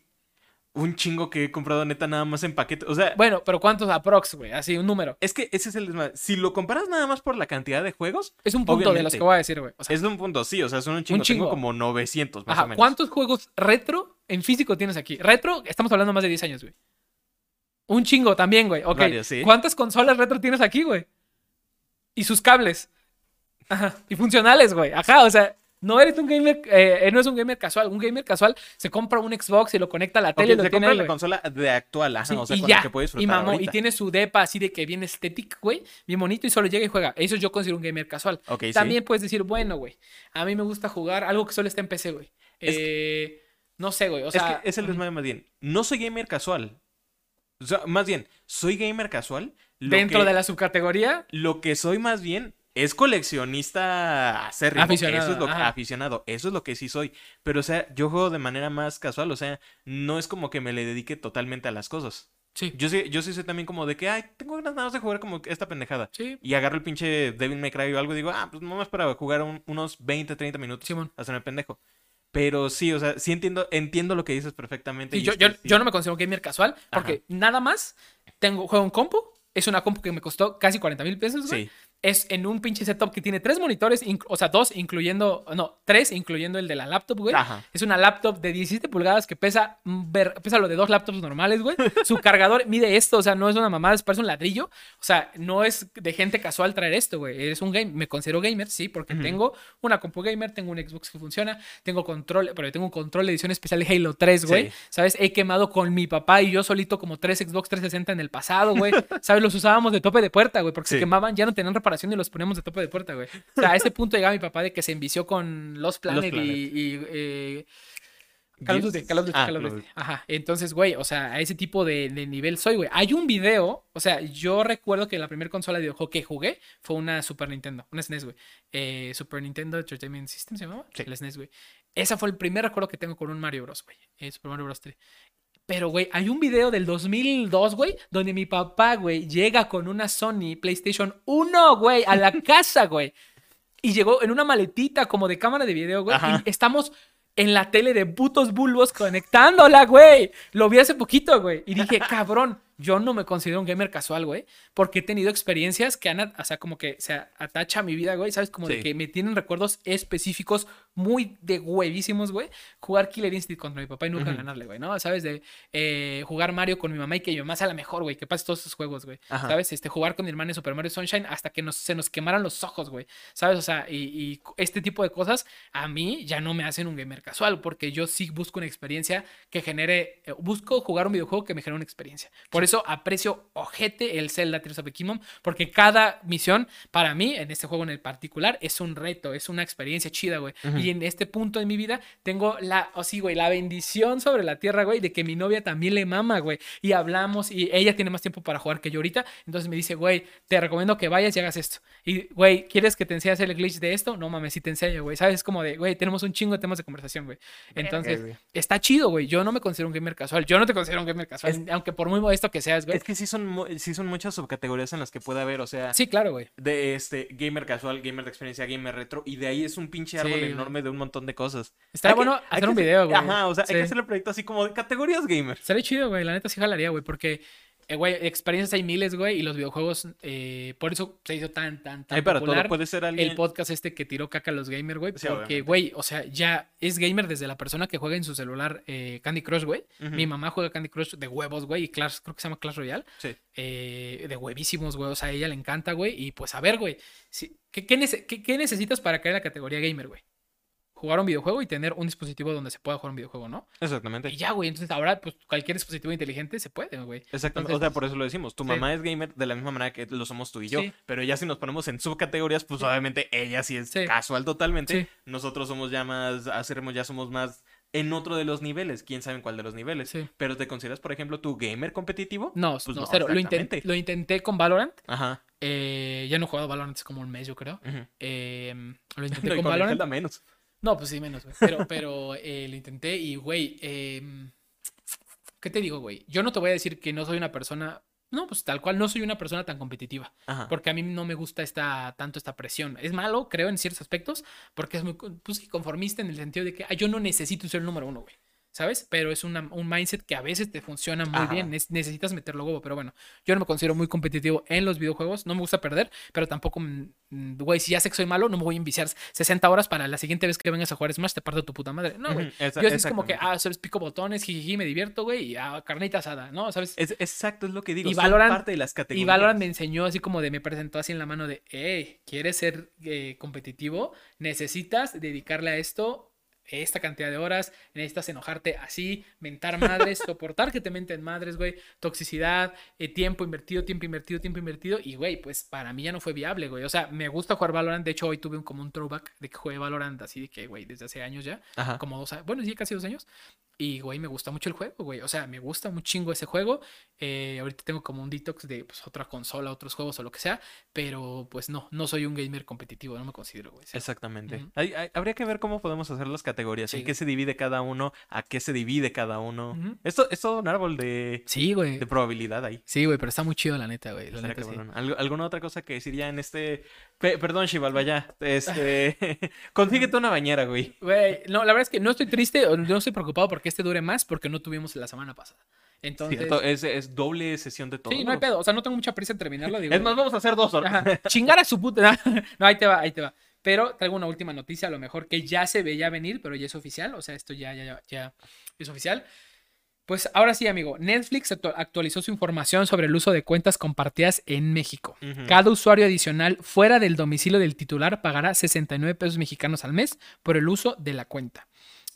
Un chingo que he comprado neta nada más en paquete. O sea, Bueno, pero ¿cuántos aprox, güey? Así, un número. es que ese es el desmadre. Si lo comparas nada más por la cantidad de juegos, Es un punto de los que voy a decir, güey. O sea, es de un punto, sí. O sea, son un chingo. chingo. Tengo como 900 más ajá, o menos. ¿cuántos juegos retro en físico tienes aquí? Retro, estamos hablando más de 10 años, güey. Un chingo también, güey. Ok. Varios, sí. ¿Cuántas consolas retro tienes aquí, güey? Y sus cables. Ajá. Y funcionales, güey. Ajá, o sea, no eres un gamer, eh, no es un gamer casual. Un gamer casual se compra un Xbox y lo conecta a la tele y lo se tiene compra ahí, la consola de actual, ajá. Sí, o sea, y con ya, la que puedes y disfrutar mamó, y tiene su depa así de que bien estético, güey, bien bonito, y solo llega y juega. Eso yo considero un gamer casual. Ok, sí. También puedes decir, bueno, güey, a mí me gusta jugar algo que solo está en PC, güey. Es Eh, no sé, güey, o sea... es que es el desmadre más bien. No soy gamer casual. O sea, más bien, soy gamer casual. Lo dentro que, de la subcategoría, Lo que soy más bien es coleccionista acérrimo. Aficionado, Eso es lo ajá. aficionado. Eso es lo que sí soy. Pero, o sea, yo juego de manera más casual. O sea, no es como que me le dedique totalmente a las cosas. sí, Yo sí, yo sí soy también como de que, ay, tengo ganas nada más de jugar como esta pendejada. sí, Y agarro el pinche Devil May Cry o algo y digo, ah, pues nomás para jugar un- unos 20, 30 minutos. Simón. Hacerme pendejo. Pero sí, o sea, sí entiendo, entiendo lo que dices perfectamente. Sí, y yo, yo, que sí. yo no me considero gamer casual porque nada más tengo, juego en compu. Es una compu que me costó casi 40 mil pesos, güey. Sí. Es en un pinche setup que tiene tres monitores, o sea, dos incluyendo, no, tres incluyendo el de la laptop, güey. Ajá. Es una laptop de 17 pulgadas que pesa, ver- pesa lo de dos laptops normales, güey. [LAUGHS] Su cargador mide esto, o sea, no es una mamada, es parece un ladrillo. O sea, no es de gente casual traer esto, güey. Es un game, me considero gamer, sí, porque tengo una compu gamer, tengo un Xbox que funciona, tengo control, pero tengo un control de edición especial de Halo 3, güey. Sí. ¿Sabes? He quemado con mi papá y yo solito como tres Xbox 360 en el pasado, güey. [LAUGHS] ¿Sabes? Los usábamos de tope de puerta, güey, porque se Sí. quemaban, ya no tenían reparación y los poníamos de tope de puerta, güey. O sea, a ese punto llegaba mi papá de que se envició con Los Planet, y, Planet. y, eh, Call of. Duty, Call of Duty, Ah, Call of Duty. Ajá. Entonces, güey, o sea, a ese tipo de, de nivel soy, güey. Hay un video, o sea, yo recuerdo que la primera consola de videojuego que jugué fue una Super Nintendo, una SNES, güey. Eh, Super Nintendo Entertainment System se llamaba. Sí. El SNES, güey. Ese fue el primer recuerdo que tengo con un Mario Bros, güey. Eh, Super Mario Bros. 3. Pero, güey, hay un video del 2002, güey, donde mi papá, güey, llega con una Sony PlayStation 1, güey, a la [LAUGHS] casa, güey. Y llegó en una maletita como de cámara de video, güey. Y estamos en la tele de putos bulbos conectándola, güey. Lo vi hace poquito, güey. Y dije, [LAUGHS] cabrón, yo no me considero un gamer casual, güey. Porque he tenido experiencias que han, o sea, como que se atacha a mi vida, güey. ¿Sabes? Como de que me tienen recuerdos específicos muy de huevísimos, güey. Jugar Killer Instinct contra mi papá y nunca ganarle, güey, ¿no? ¿Sabes? De eh, jugar Mario con mi mamá y que mi mamá sea la mejor, güey. Que pase todos esos juegos, güey. ¿Sabes? Este, jugar con mi hermano en Super Mario Sunshine hasta que nos, se nos quemaran los ojos, güey. ¿Sabes? O sea, y, y este tipo de cosas a mí ya no me hacen un gamer casual porque yo sí busco una experiencia que genere, eh, busco jugar un videojuego que me genere una experiencia. Por eso aprecio ojete el Zelda Tears of the Kingdom porque cada misión para mí en este juego en el particular es un reto, es una experiencia chida, güey. Ujú. Y en este punto de mi vida tengo la, o sí, güey, la bendición sobre la tierra, güey, de que mi novia también le mama, güey. Y hablamos y ella tiene más tiempo para jugar que yo ahorita. Entonces me dice, güey, te recomiendo que vayas y hagas esto. Y, güey, ¿quieres que te enseñe a hacer el glitch de esto? No mames, sí te enseño, güey. ¿Sabes? Es como de, güey, tenemos un chingo de temas de conversación, güey. Entonces, está chido, güey. Yo no me considero un gamer casual. Yo no te considero un gamer casual, aunque por muy modesto que seas, güey. Es que sí son, sí son muchas subcategorías en las que puede haber, o sea, Sí, claro, güey. de este gamer casual, gamer de experiencia, gamer retro, y de ahí es un pinche árbol Sí. enorme de un montón de cosas. Que- bueno hay hacer que un video, güey. Ajá, o sea, hay que Sí. hacer el proyecto así como de categorías gamer. Estaría chido, güey. La neta sí jalaría, güey. Porque, eh, güey, experiencias hay miles, güey. Y los videojuegos, eh, por eso se hizo tan, tan, tan Hay para popular todo, puede ser alguien. el podcast este que tiró caca a los gamers, güey. Sí, porque, obviamente. güey, o sea, ya es gamer desde la persona que juega en su celular eh, Candy Crush, güey. Mi mamá juega Candy Crush de huevos, güey. Y Clash, creo que se llama Clash Royale. Sí. eh, de huevísimos, güey. O sea, a ella le encanta, güey. Y pues, a ver, güey. si- ¿qué, qué nece- qué- qué necesitas para caer en la categoría gamer, güey? Jugar un videojuego y tener un dispositivo donde se pueda jugar un videojuego, ¿no? Exactamente. Y ya, güey. Entonces ahora, pues cualquier dispositivo inteligente se puede, güey. Exactamente. Entonces, o sea, por eso lo decimos. Tu sí. mamá es gamer de la misma manera que lo somos tú y yo. Sí. Pero ya si nos ponemos en subcategorías, pues obviamente ella sí es casual totalmente. Nosotros somos ya más, hacemos ya somos más en otro de los niveles. Quién sabe en cuál de los niveles. Sí. Pero ¿te consideras, por ejemplo, tu gamer competitivo? No, Pues no, no, cero. Lo, inten- exactamente. lo intenté con Valorant. Ajá. eh, ya no he jugado Valorant hace como un mes, yo creo. Eh, lo [LAUGHS] intenté No, con Valorant. Menos. No, pues sí, menos, güey. Pero, pero eh, lo intenté y, güey, em, ¿qué te digo, güey? Yo no te voy a decir que no soy una persona, no, pues tal cual, no soy una persona tan competitiva, Ajá. porque a mí no me gusta esta, tanto esta presión. Es malo, creo, en ciertos aspectos, porque es muy, pues conformista en el sentido de que ah, yo no necesito ser el número uno, güey. ¿Sabes? Pero es una- un mindset que a veces te funciona muy Ajá. bien. es- necesitas meterlo huevo. Pero bueno, yo no me considero muy competitivo en los videojuegos. No me gusta perder, pero tampoco, mm, mm, güey, si ya sé que soy malo, no me voy a enviciar 60 horas para la siguiente vez que vengas a jugar Smash te parto tu puta madre. No, güey. Yo es como que, ah, sabes, pico botones, jijiji, me divierto, güey, y ah, carnita asada, ¿no? ¿Sabes? Es, exacto, es lo que digo. Y Valorant- parte de las Y categorías. Valorant me enseñó así como de, me presentó así en la mano de, hey, ¿quieres ser eh, competitivo? Necesitas dedicarle a esto esta cantidad de horas, necesitas enojarte así, mentar madres, [LAUGHS] soportar que te menten madres, güey, toxicidad, eh, tiempo invertido, tiempo invertido, tiempo invertido, y güey, pues para mí ya no fue viable, güey, o sea, me gusta jugar Valorant, de hecho hoy tuve un, como un throwback de que jugué Valorant así de que, güey, desde hace años ya, Ajá. como dos años, bueno, sí, casi dos años. Y, güey, me gusta mucho el juego, güey. O sea, me gusta un chingo ese juego. Eh, ahorita tengo como un detox de pues, otra consola, otros juegos o lo que sea. Pero, pues no, no soy un gamer competitivo, no me considero, güey. sí. Exactamente. Hay- hay- habría que ver cómo podemos hacer las categorías, en Sí. qué se divide cada uno, a qué se divide cada uno. Ujú. Esto es todo un árbol de, Sí, güey. de probabilidad ahí. Sí, güey, pero está muy chido, la neta, güey. La neta, sí. cabrón. ¿Algo- ¿Alguna otra cosa que decir ya en este... Pe- perdón, Shivalba, ya. Este... [LAUGHS] Consíguete una bañera, güey. Güey, no, la verdad es que no estoy triste no estoy preocupado porque este dure más porque no tuvimos la semana pasada. Entonces, Cierto, es, es doble sesión de todo. sí, no hay pedo. O sea, no tengo mucha prisa en terminarlo. Digo, Es más, vamos a hacer dos horas. Ajá, Chingar a su puta. [LAUGHS] No, ahí te va, ahí te va. Pero traigo una última noticia, a lo mejor que ya se veía venir, pero ya es oficial. O sea, esto ya, ya, ya, ya es oficial. Pues ahora sí, amigo. Netflix actu- actualizó su información sobre el uso de cuentas compartidas en México. Cada usuario adicional fuera del domicilio del titular pagará 69 pesos mexicanos al mes por el uso de la cuenta.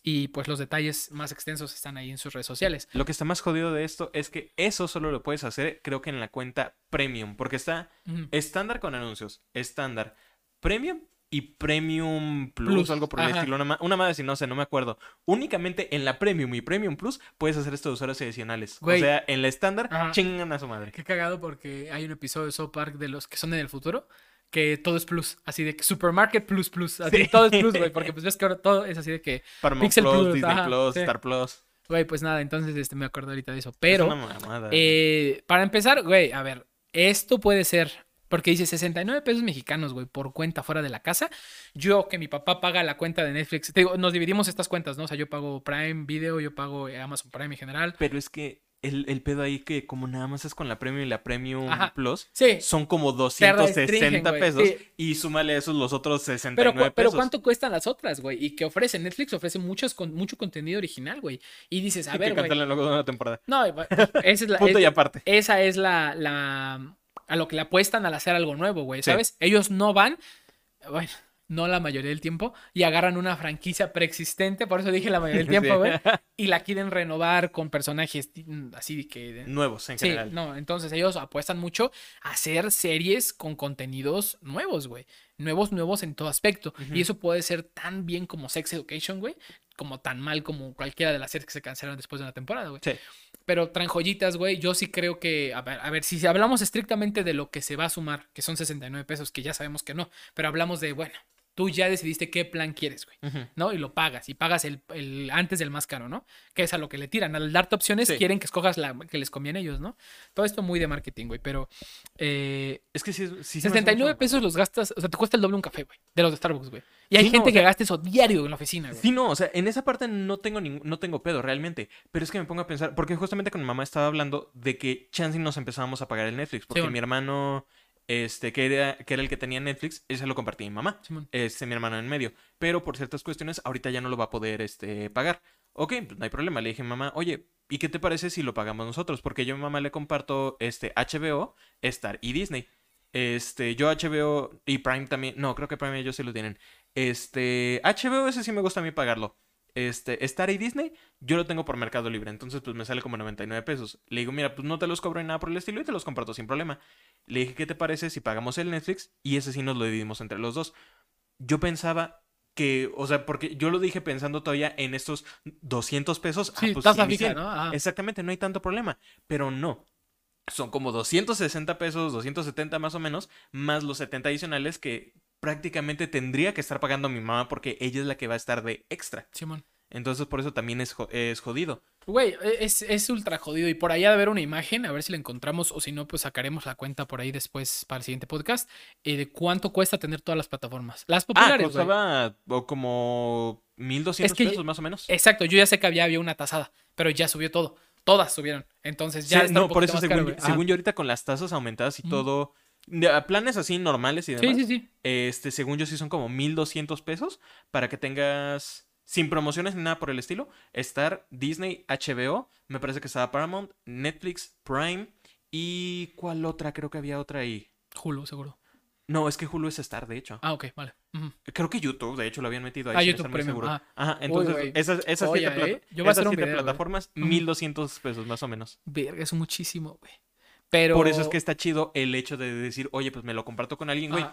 Y pues los detalles más extensos están ahí en sus redes sociales. Lo que está más jodido de esto es que eso solo lo puedes hacer, creo que en la cuenta premium, porque está estándar con anuncios, estándar, premium y premium plus, Plus, algo por el ajá. estilo. Una, una madre, si no sé, no me acuerdo. Únicamente en la premium y premium plus puedes hacer estos usuarios adicionales. Güey. O sea, en la estándar, Ajá. chingan a su madre. Qué cagado porque hay un episodio de South Park de los que son en el futuro que todo es plus, así de que supermarket plus plus, así Sí. todo es plus, güey, porque [LAUGHS] pues ves que ahora todo es así de que, Paramount Pixel Plus, Plus, Disney ajá, Plus, sí. Star Plus. güey, pues nada, entonces este me acuerdo ahorita de eso, Es pero una mamada. eh, para empezar, güey, a ver, esto puede ser porque dice 69 pesos mexicanos, güey, por cuenta fuera de la casa. Yo, que mi papá paga la cuenta de Netflix, te digo, nos dividimos estas cuentas, ¿no? O sea, yo pago Prime Video, yo pago eh, Amazon Prime en general. Pero es que el, el pedo ahí que como nada más es con la premium y la premium Ajá. plus, Sí, son como restringen, 260 güey, pesos sí. y súmale a esos los otros 69 Pero, cu- pero pesos. ¿cuánto cuestan las otras, güey? Y que ofrece Netflix, ofrece muchos con, mucho contenido original, güey. Y dices, a ver, güey. luego de una temporada. No, güey, esa es la, [LAUGHS] Punto es- y aparte. esa es la, la- a lo que le apuestan al hacer algo nuevo, güey, Sí. ¿sabes? Ellos no van, bueno, no la mayoría del tiempo, y agarran una franquicia preexistente, por eso dije la mayoría del [LAUGHS] tiempo, Sí. güey, y la quieren renovar con personajes así que... Nuevos en Sí, general. no, entonces ellos apuestan mucho a hacer series con contenidos nuevos, güey. Nuevos, nuevos en todo aspecto. Y eso puede ser tan bien como Sex Education, güey, como tan mal como cualquiera de las series que se cancelaron después de una temporada, güey. Sí. Pero traen güey. Yo sí creo que, a ver, a ver, si hablamos estrictamente de lo que se va a sumar, que son 69 pesos, que ya sabemos que no, pero hablamos de, bueno, tú ya decidiste qué plan quieres, güey. ¿no? Y lo pagas, y pagas el, el antes del más caro, ¿no? Que es a lo que le tiran. Al darte opciones, Sí. quieren que escojas la que les conviene a ellos, ¿no? Todo esto muy de marketing, güey. Pero eh, Es que me hace 69 mucho- pesos los gastas, o sea, te cuesta el doble un café, güey. De los de Starbucks, güey. Y hay Sí, no, gente o que sea- gasta eso diario en la oficina, güey. Sí, no, o sea, en esa parte no tengo no tengo pedo realmente, pero es que me pongo a pensar, porque justamente con mi mamá estaba hablando de que chance nos empezábamos a pagar el Netflix, porque bueno. mi hermano, este, que era, que era el que tenía Netflix, ese lo compartía mi mamá, Simón. este, mi hermano en medio, pero por ciertas cuestiones ahorita ya no lo va a poder, este, pagar. Ok, pues no hay problema, le dije a mi mamá, oye, ¿y qué te parece si lo pagamos nosotros? Porque yo a mi mamá le comparto, este, HBO, Star y Disney. Este, yo HBO y Prime también. No, creo que Prime ellos sí lo tienen. Este, HBO ese sí me gusta a mí pagarlo. Este, Star y Disney, yo lo tengo por Mercado Libre, entonces pues me sale como 99 pesos. Le digo, mira, pues no te los cobro ni nada por el estilo y te los comparto sin problema. Le dije, ¿qué te parece si pagamos el Netflix y ese sí nos lo dividimos entre los dos? Yo pensaba que, o sea, porque yo lo dije pensando todavía en estos 200 pesos. Sí, ah, pues tasa sí, fija. ¿no? Ajá. Exactamente, no hay tanto problema. Pero no. Son como 260 pesos, 270 más o menos, más los 70 adicionales que prácticamente tendría que estar pagando mi mamá porque ella es la que va a estar de extra. Simón. Entonces por eso también es, es jodido. Güey, e, es, es ultra jodido. Y por allá de ver una imagen, a ver si la encontramos o si no, pues sacaremos la cuenta por ahí después para el siguiente podcast. eh, de cuánto cuesta tener todas las plataformas. Las Ah, populares, güey. costaba o como 1200 Es que- pesos más o menos. Exacto, yo ya sé que había, había una tasada, pero ya subió todo. Todas subieron. Entonces ya Sí, está no, un por eso más según, caro, yo- según ahorita con las tasas aumentadas y todo, de- planes así normales y Sí, demás, sí, sí. este, según yo sí son como 1200 pesos para que tengas sin promociones ni nada por el estilo, Star, Disney, HBO, me parece que estaba Paramount, Netflix, Prime y ¿cuál otra? Creo que había otra ahí. Hulu, seguro. No, es que Hulu es Star, de hecho. Ah, ok, vale. Creo que YouTube, de hecho, lo habían metido ahí. Ah, YouTube Premium, seguro. ajá. Entonces esas, esas siete, esas siete video, plataformas, Ujú. 1200 pesos más o menos. Verga, es muchísimo, güey. Pero. Por eso es que está chido el hecho de decir, oye, pues me lo comparto con alguien, güey.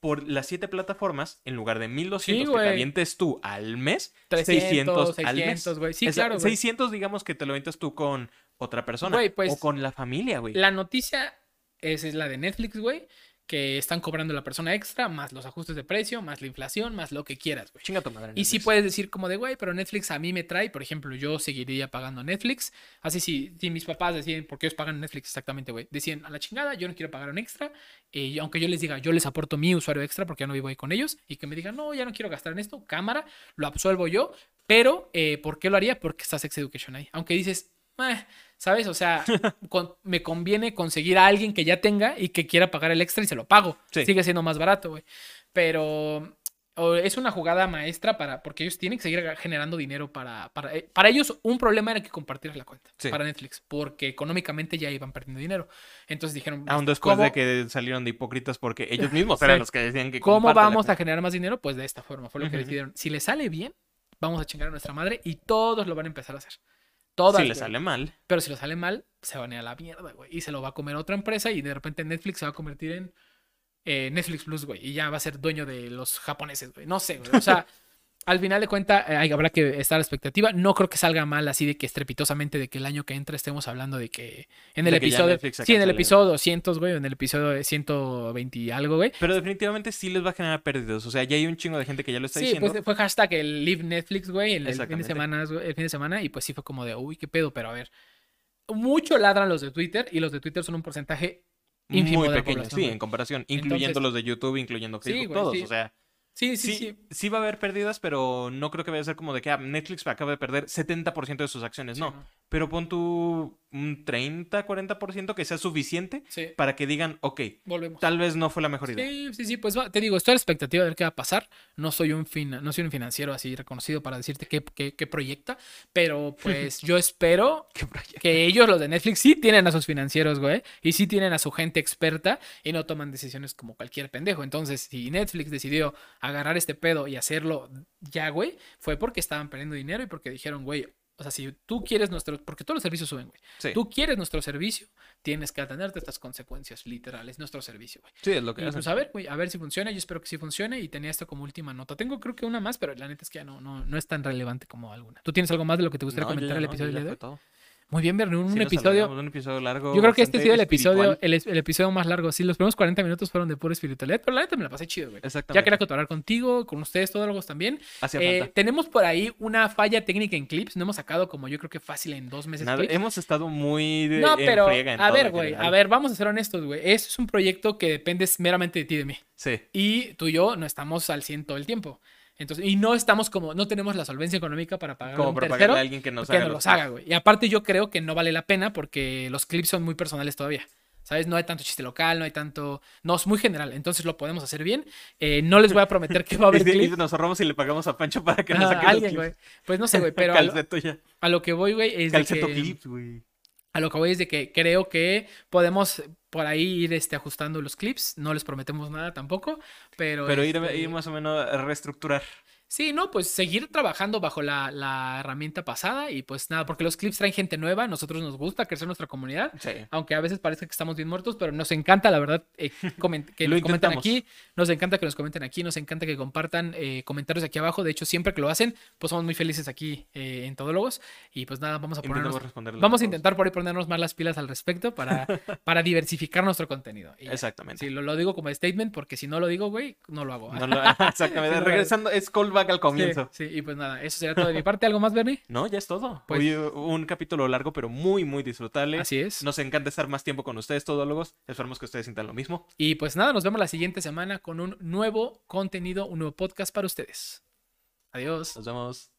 Por las siete plataformas, en lugar de 1200 que güey. te avientes tú al mes, 300, 600 al mes. 600. Sí, claro, güey. 600, digamos que te lo avientas tú con otra persona. Pues, o con la familia, güey. La noticia esa es la de Netflix, güey. Que están cobrando la persona extra, más los ajustes de precio, más la inflación, más lo que quieras, güey. Chinga tu madre. Y sí puedes decir como de, güey, pero Netflix a mí me trae, por ejemplo, yo seguiría pagando Netflix. Así si, si mis papás deciden, porque ellos pagan Netflix exactamente, güey, deciden a la chingada, yo no quiero pagar un extra. eh, aunque yo les diga, yo les aporto mi usuario extra porque ya no vivo ahí con ellos, y que me digan, no, ya no quiero gastar en esto, cámara, lo absuelvo yo. Pero, eh, ¿por qué lo haría? Porque está Sex Education ahí. Aunque dices, "Eh", ¿sabes? O sea, [LAUGHS] con- me conviene conseguir a alguien que ya tenga y que quiera pagar el extra y se lo pago. Sí. Sigue siendo más barato, güey. Pero o es una jugada maestra para, porque ellos tienen que seguir generando dinero para, para, eh, para ellos un problema era que compartir la cuenta Sí. para Netflix, porque económicamente ya iban perdiendo dinero. Entonces dijeron, Aún después ¿cómo- de que salieron de hipócritas porque ellos [LAUGHS] mismos Sí. eran los que decían que ¿Cómo vamos a generar más dinero? Pues de esta forma, fue lo que Ujú. decidieron. Si le sale bien, vamos a chingar a nuestra madre y todos lo van a empezar a hacer. Todas. Si le sale mal. Pero si lo sale mal, se van a ir a la mierda, güey. Y se lo va a comer otra empresa y de repente Netflix se va a convertir en eh, Netflix Plus, güey. Y ya va a ser dueño de los japoneses, güey. No sé, güey. O sea, [LAUGHS] al final de cuentas habrá que estar a la expectativa. No creo que salga mal así de que estrepitosamente de que el año que entra estemos hablando de que en el De que ya episodio... Sí, en el episodio 200, güey. o En el episodio 120 y algo, güey. Pero definitivamente sí les va a generar pérdidas. O sea, ya hay un chingo de gente que ya lo está Sí, diciendo. pues fue hashtag el Live Netflix, güey, el, el fin de semana, el fin de semana, y pues sí fue como de, uy, qué pedo, pero a ver. Mucho ladran los de Twitter, y los de Twitter son un porcentaje muy pequeño, sí, en comparación. Incluyendo Entonces- los de YouTube, incluyendo Sí, Facebook, güey, todos. sí. O sea, Sí, sí, sí, sí. sí va a haber pérdidas, pero no creo que vaya a ser como de que ah, Netflix acaba de perder 70% de sus acciones. Sí, no. Pero pon tu un 30, 40% que sea suficiente Sí, para que digan, ok, volvemos. tal vez no fue la mejor idea. Sí, sí, sí, pues va, te digo, estoy a la expectativa de ver qué va a pasar. No soy un fina- no soy un financiero así reconocido para decirte qué, qué- qué proyecta, pero [LAUGHS] pues yo espero que ellos, los de Netflix, sí tienen a sus financieros, güey, y sí tienen a su gente experta y no toman decisiones como cualquier pendejo. Entonces, si Netflix decidió agarrar este pedo y hacerlo ya, güey, fue porque estaban perdiendo dinero y porque dijeron, güey, o sea, si tú quieres nuestro, porque todos los servicios suben, güey. Sí, Tú quieres nuestro servicio, tienes que atenderte a estas consecuencias literales, nuestro servicio, güey. sí, es lo que Y hacen. pues a ver, güey, a ver si funciona. Yo espero que sí funcione. Y tenía esto como última nota. Tengo creo que una más, pero la neta es que ya no, no, no es tan relevante como alguna. ¿Tú tienes algo más de lo que te gustaría No, comentar ya el episodio de hoy? todo. Muy bien, Bernie, un Sí, episodio. Un episodio largo. Yo creo que este ha sido el episodio, el, episodio más largo. Sí, los primeros 40 minutos fueron de pura espiritualidad, pero la neta me la pasé chido, güey. Ya Exactamente. quería cotorrear contigo, con ustedes, todos los también. Eh, falta. tenemos por ahí una falla técnica en clips. No hemos sacado como yo creo que fácil en dos meses. Nada, clips. hemos estado muy de, No, en pero en a ver, güey, a ver, vamos a ser honestos, güey. Esto es un proyecto que depende meramente de ti y de mí. Sí. Y tú y yo no estamos al 100 todo el tiempo. Entonces, y no estamos como, no tenemos la solvencia económica para pagar a Como un para tercero a alguien que nos que haga nos los haga, güey. Y aparte yo creo que no vale la pena porque los clips son muy personales todavía. ¿Sabes? No hay tanto chiste local, no hay tanto... No, es muy general. Entonces lo podemos hacer bien. Eh, no les voy a prometer que va a [LAUGHS] haber Y, clips. nos ahorramos y le pagamos a Pancho para que nos saque los alguien, güey. Pues no sé, güey, [LAUGHS] pero a lo, Calceto ya. a lo que voy, güey, es de Calceto que... clips, güey. A lo que voy es de que creo que podemos por ahí ir este, ajustando los clips. No les prometemos nada tampoco, pero... Pero ir, este, ir más o menos a reestructurar. Sí, no, pues seguir trabajando bajo la, la herramienta pasada y pues nada, porque los clips traen gente nueva, nosotros nos gusta crecer nuestra comunidad, Sí. aunque a veces parece que estamos bien muertos, pero nos encanta, la verdad, eh, comen- que Lo nos comenten aquí, nos encanta que nos comenten aquí, nos encanta que compartan eh, comentarios aquí abajo, de hecho siempre que lo hacen, pues somos muy felices aquí eh, en Todólogos y pues nada, vamos a ponernos, vamos a intentar por ahí ponernos más las pilas al respecto para, [LAUGHS] para diversificar nuestro contenido. Y. Exactamente. Sí, lo, lo digo como statement porque si no lo digo, güey, no lo hago. No lo- [LAUGHS] exactamente. [LAUGHS] Regresando, es callback al Sí, comienzo. sí, y pues nada, eso sería todo de mi parte. ¿Algo más, Bernie? No, ya es todo. Pues- Hoy un capítulo largo, pero muy, muy disfrutable. Así es. Nos encanta estar más tiempo con ustedes, todólogos. Esperamos que ustedes sientan lo mismo. Y pues nada, nos vemos la siguiente semana con un nuevo contenido, un nuevo podcast para ustedes. Adiós. Nos vemos.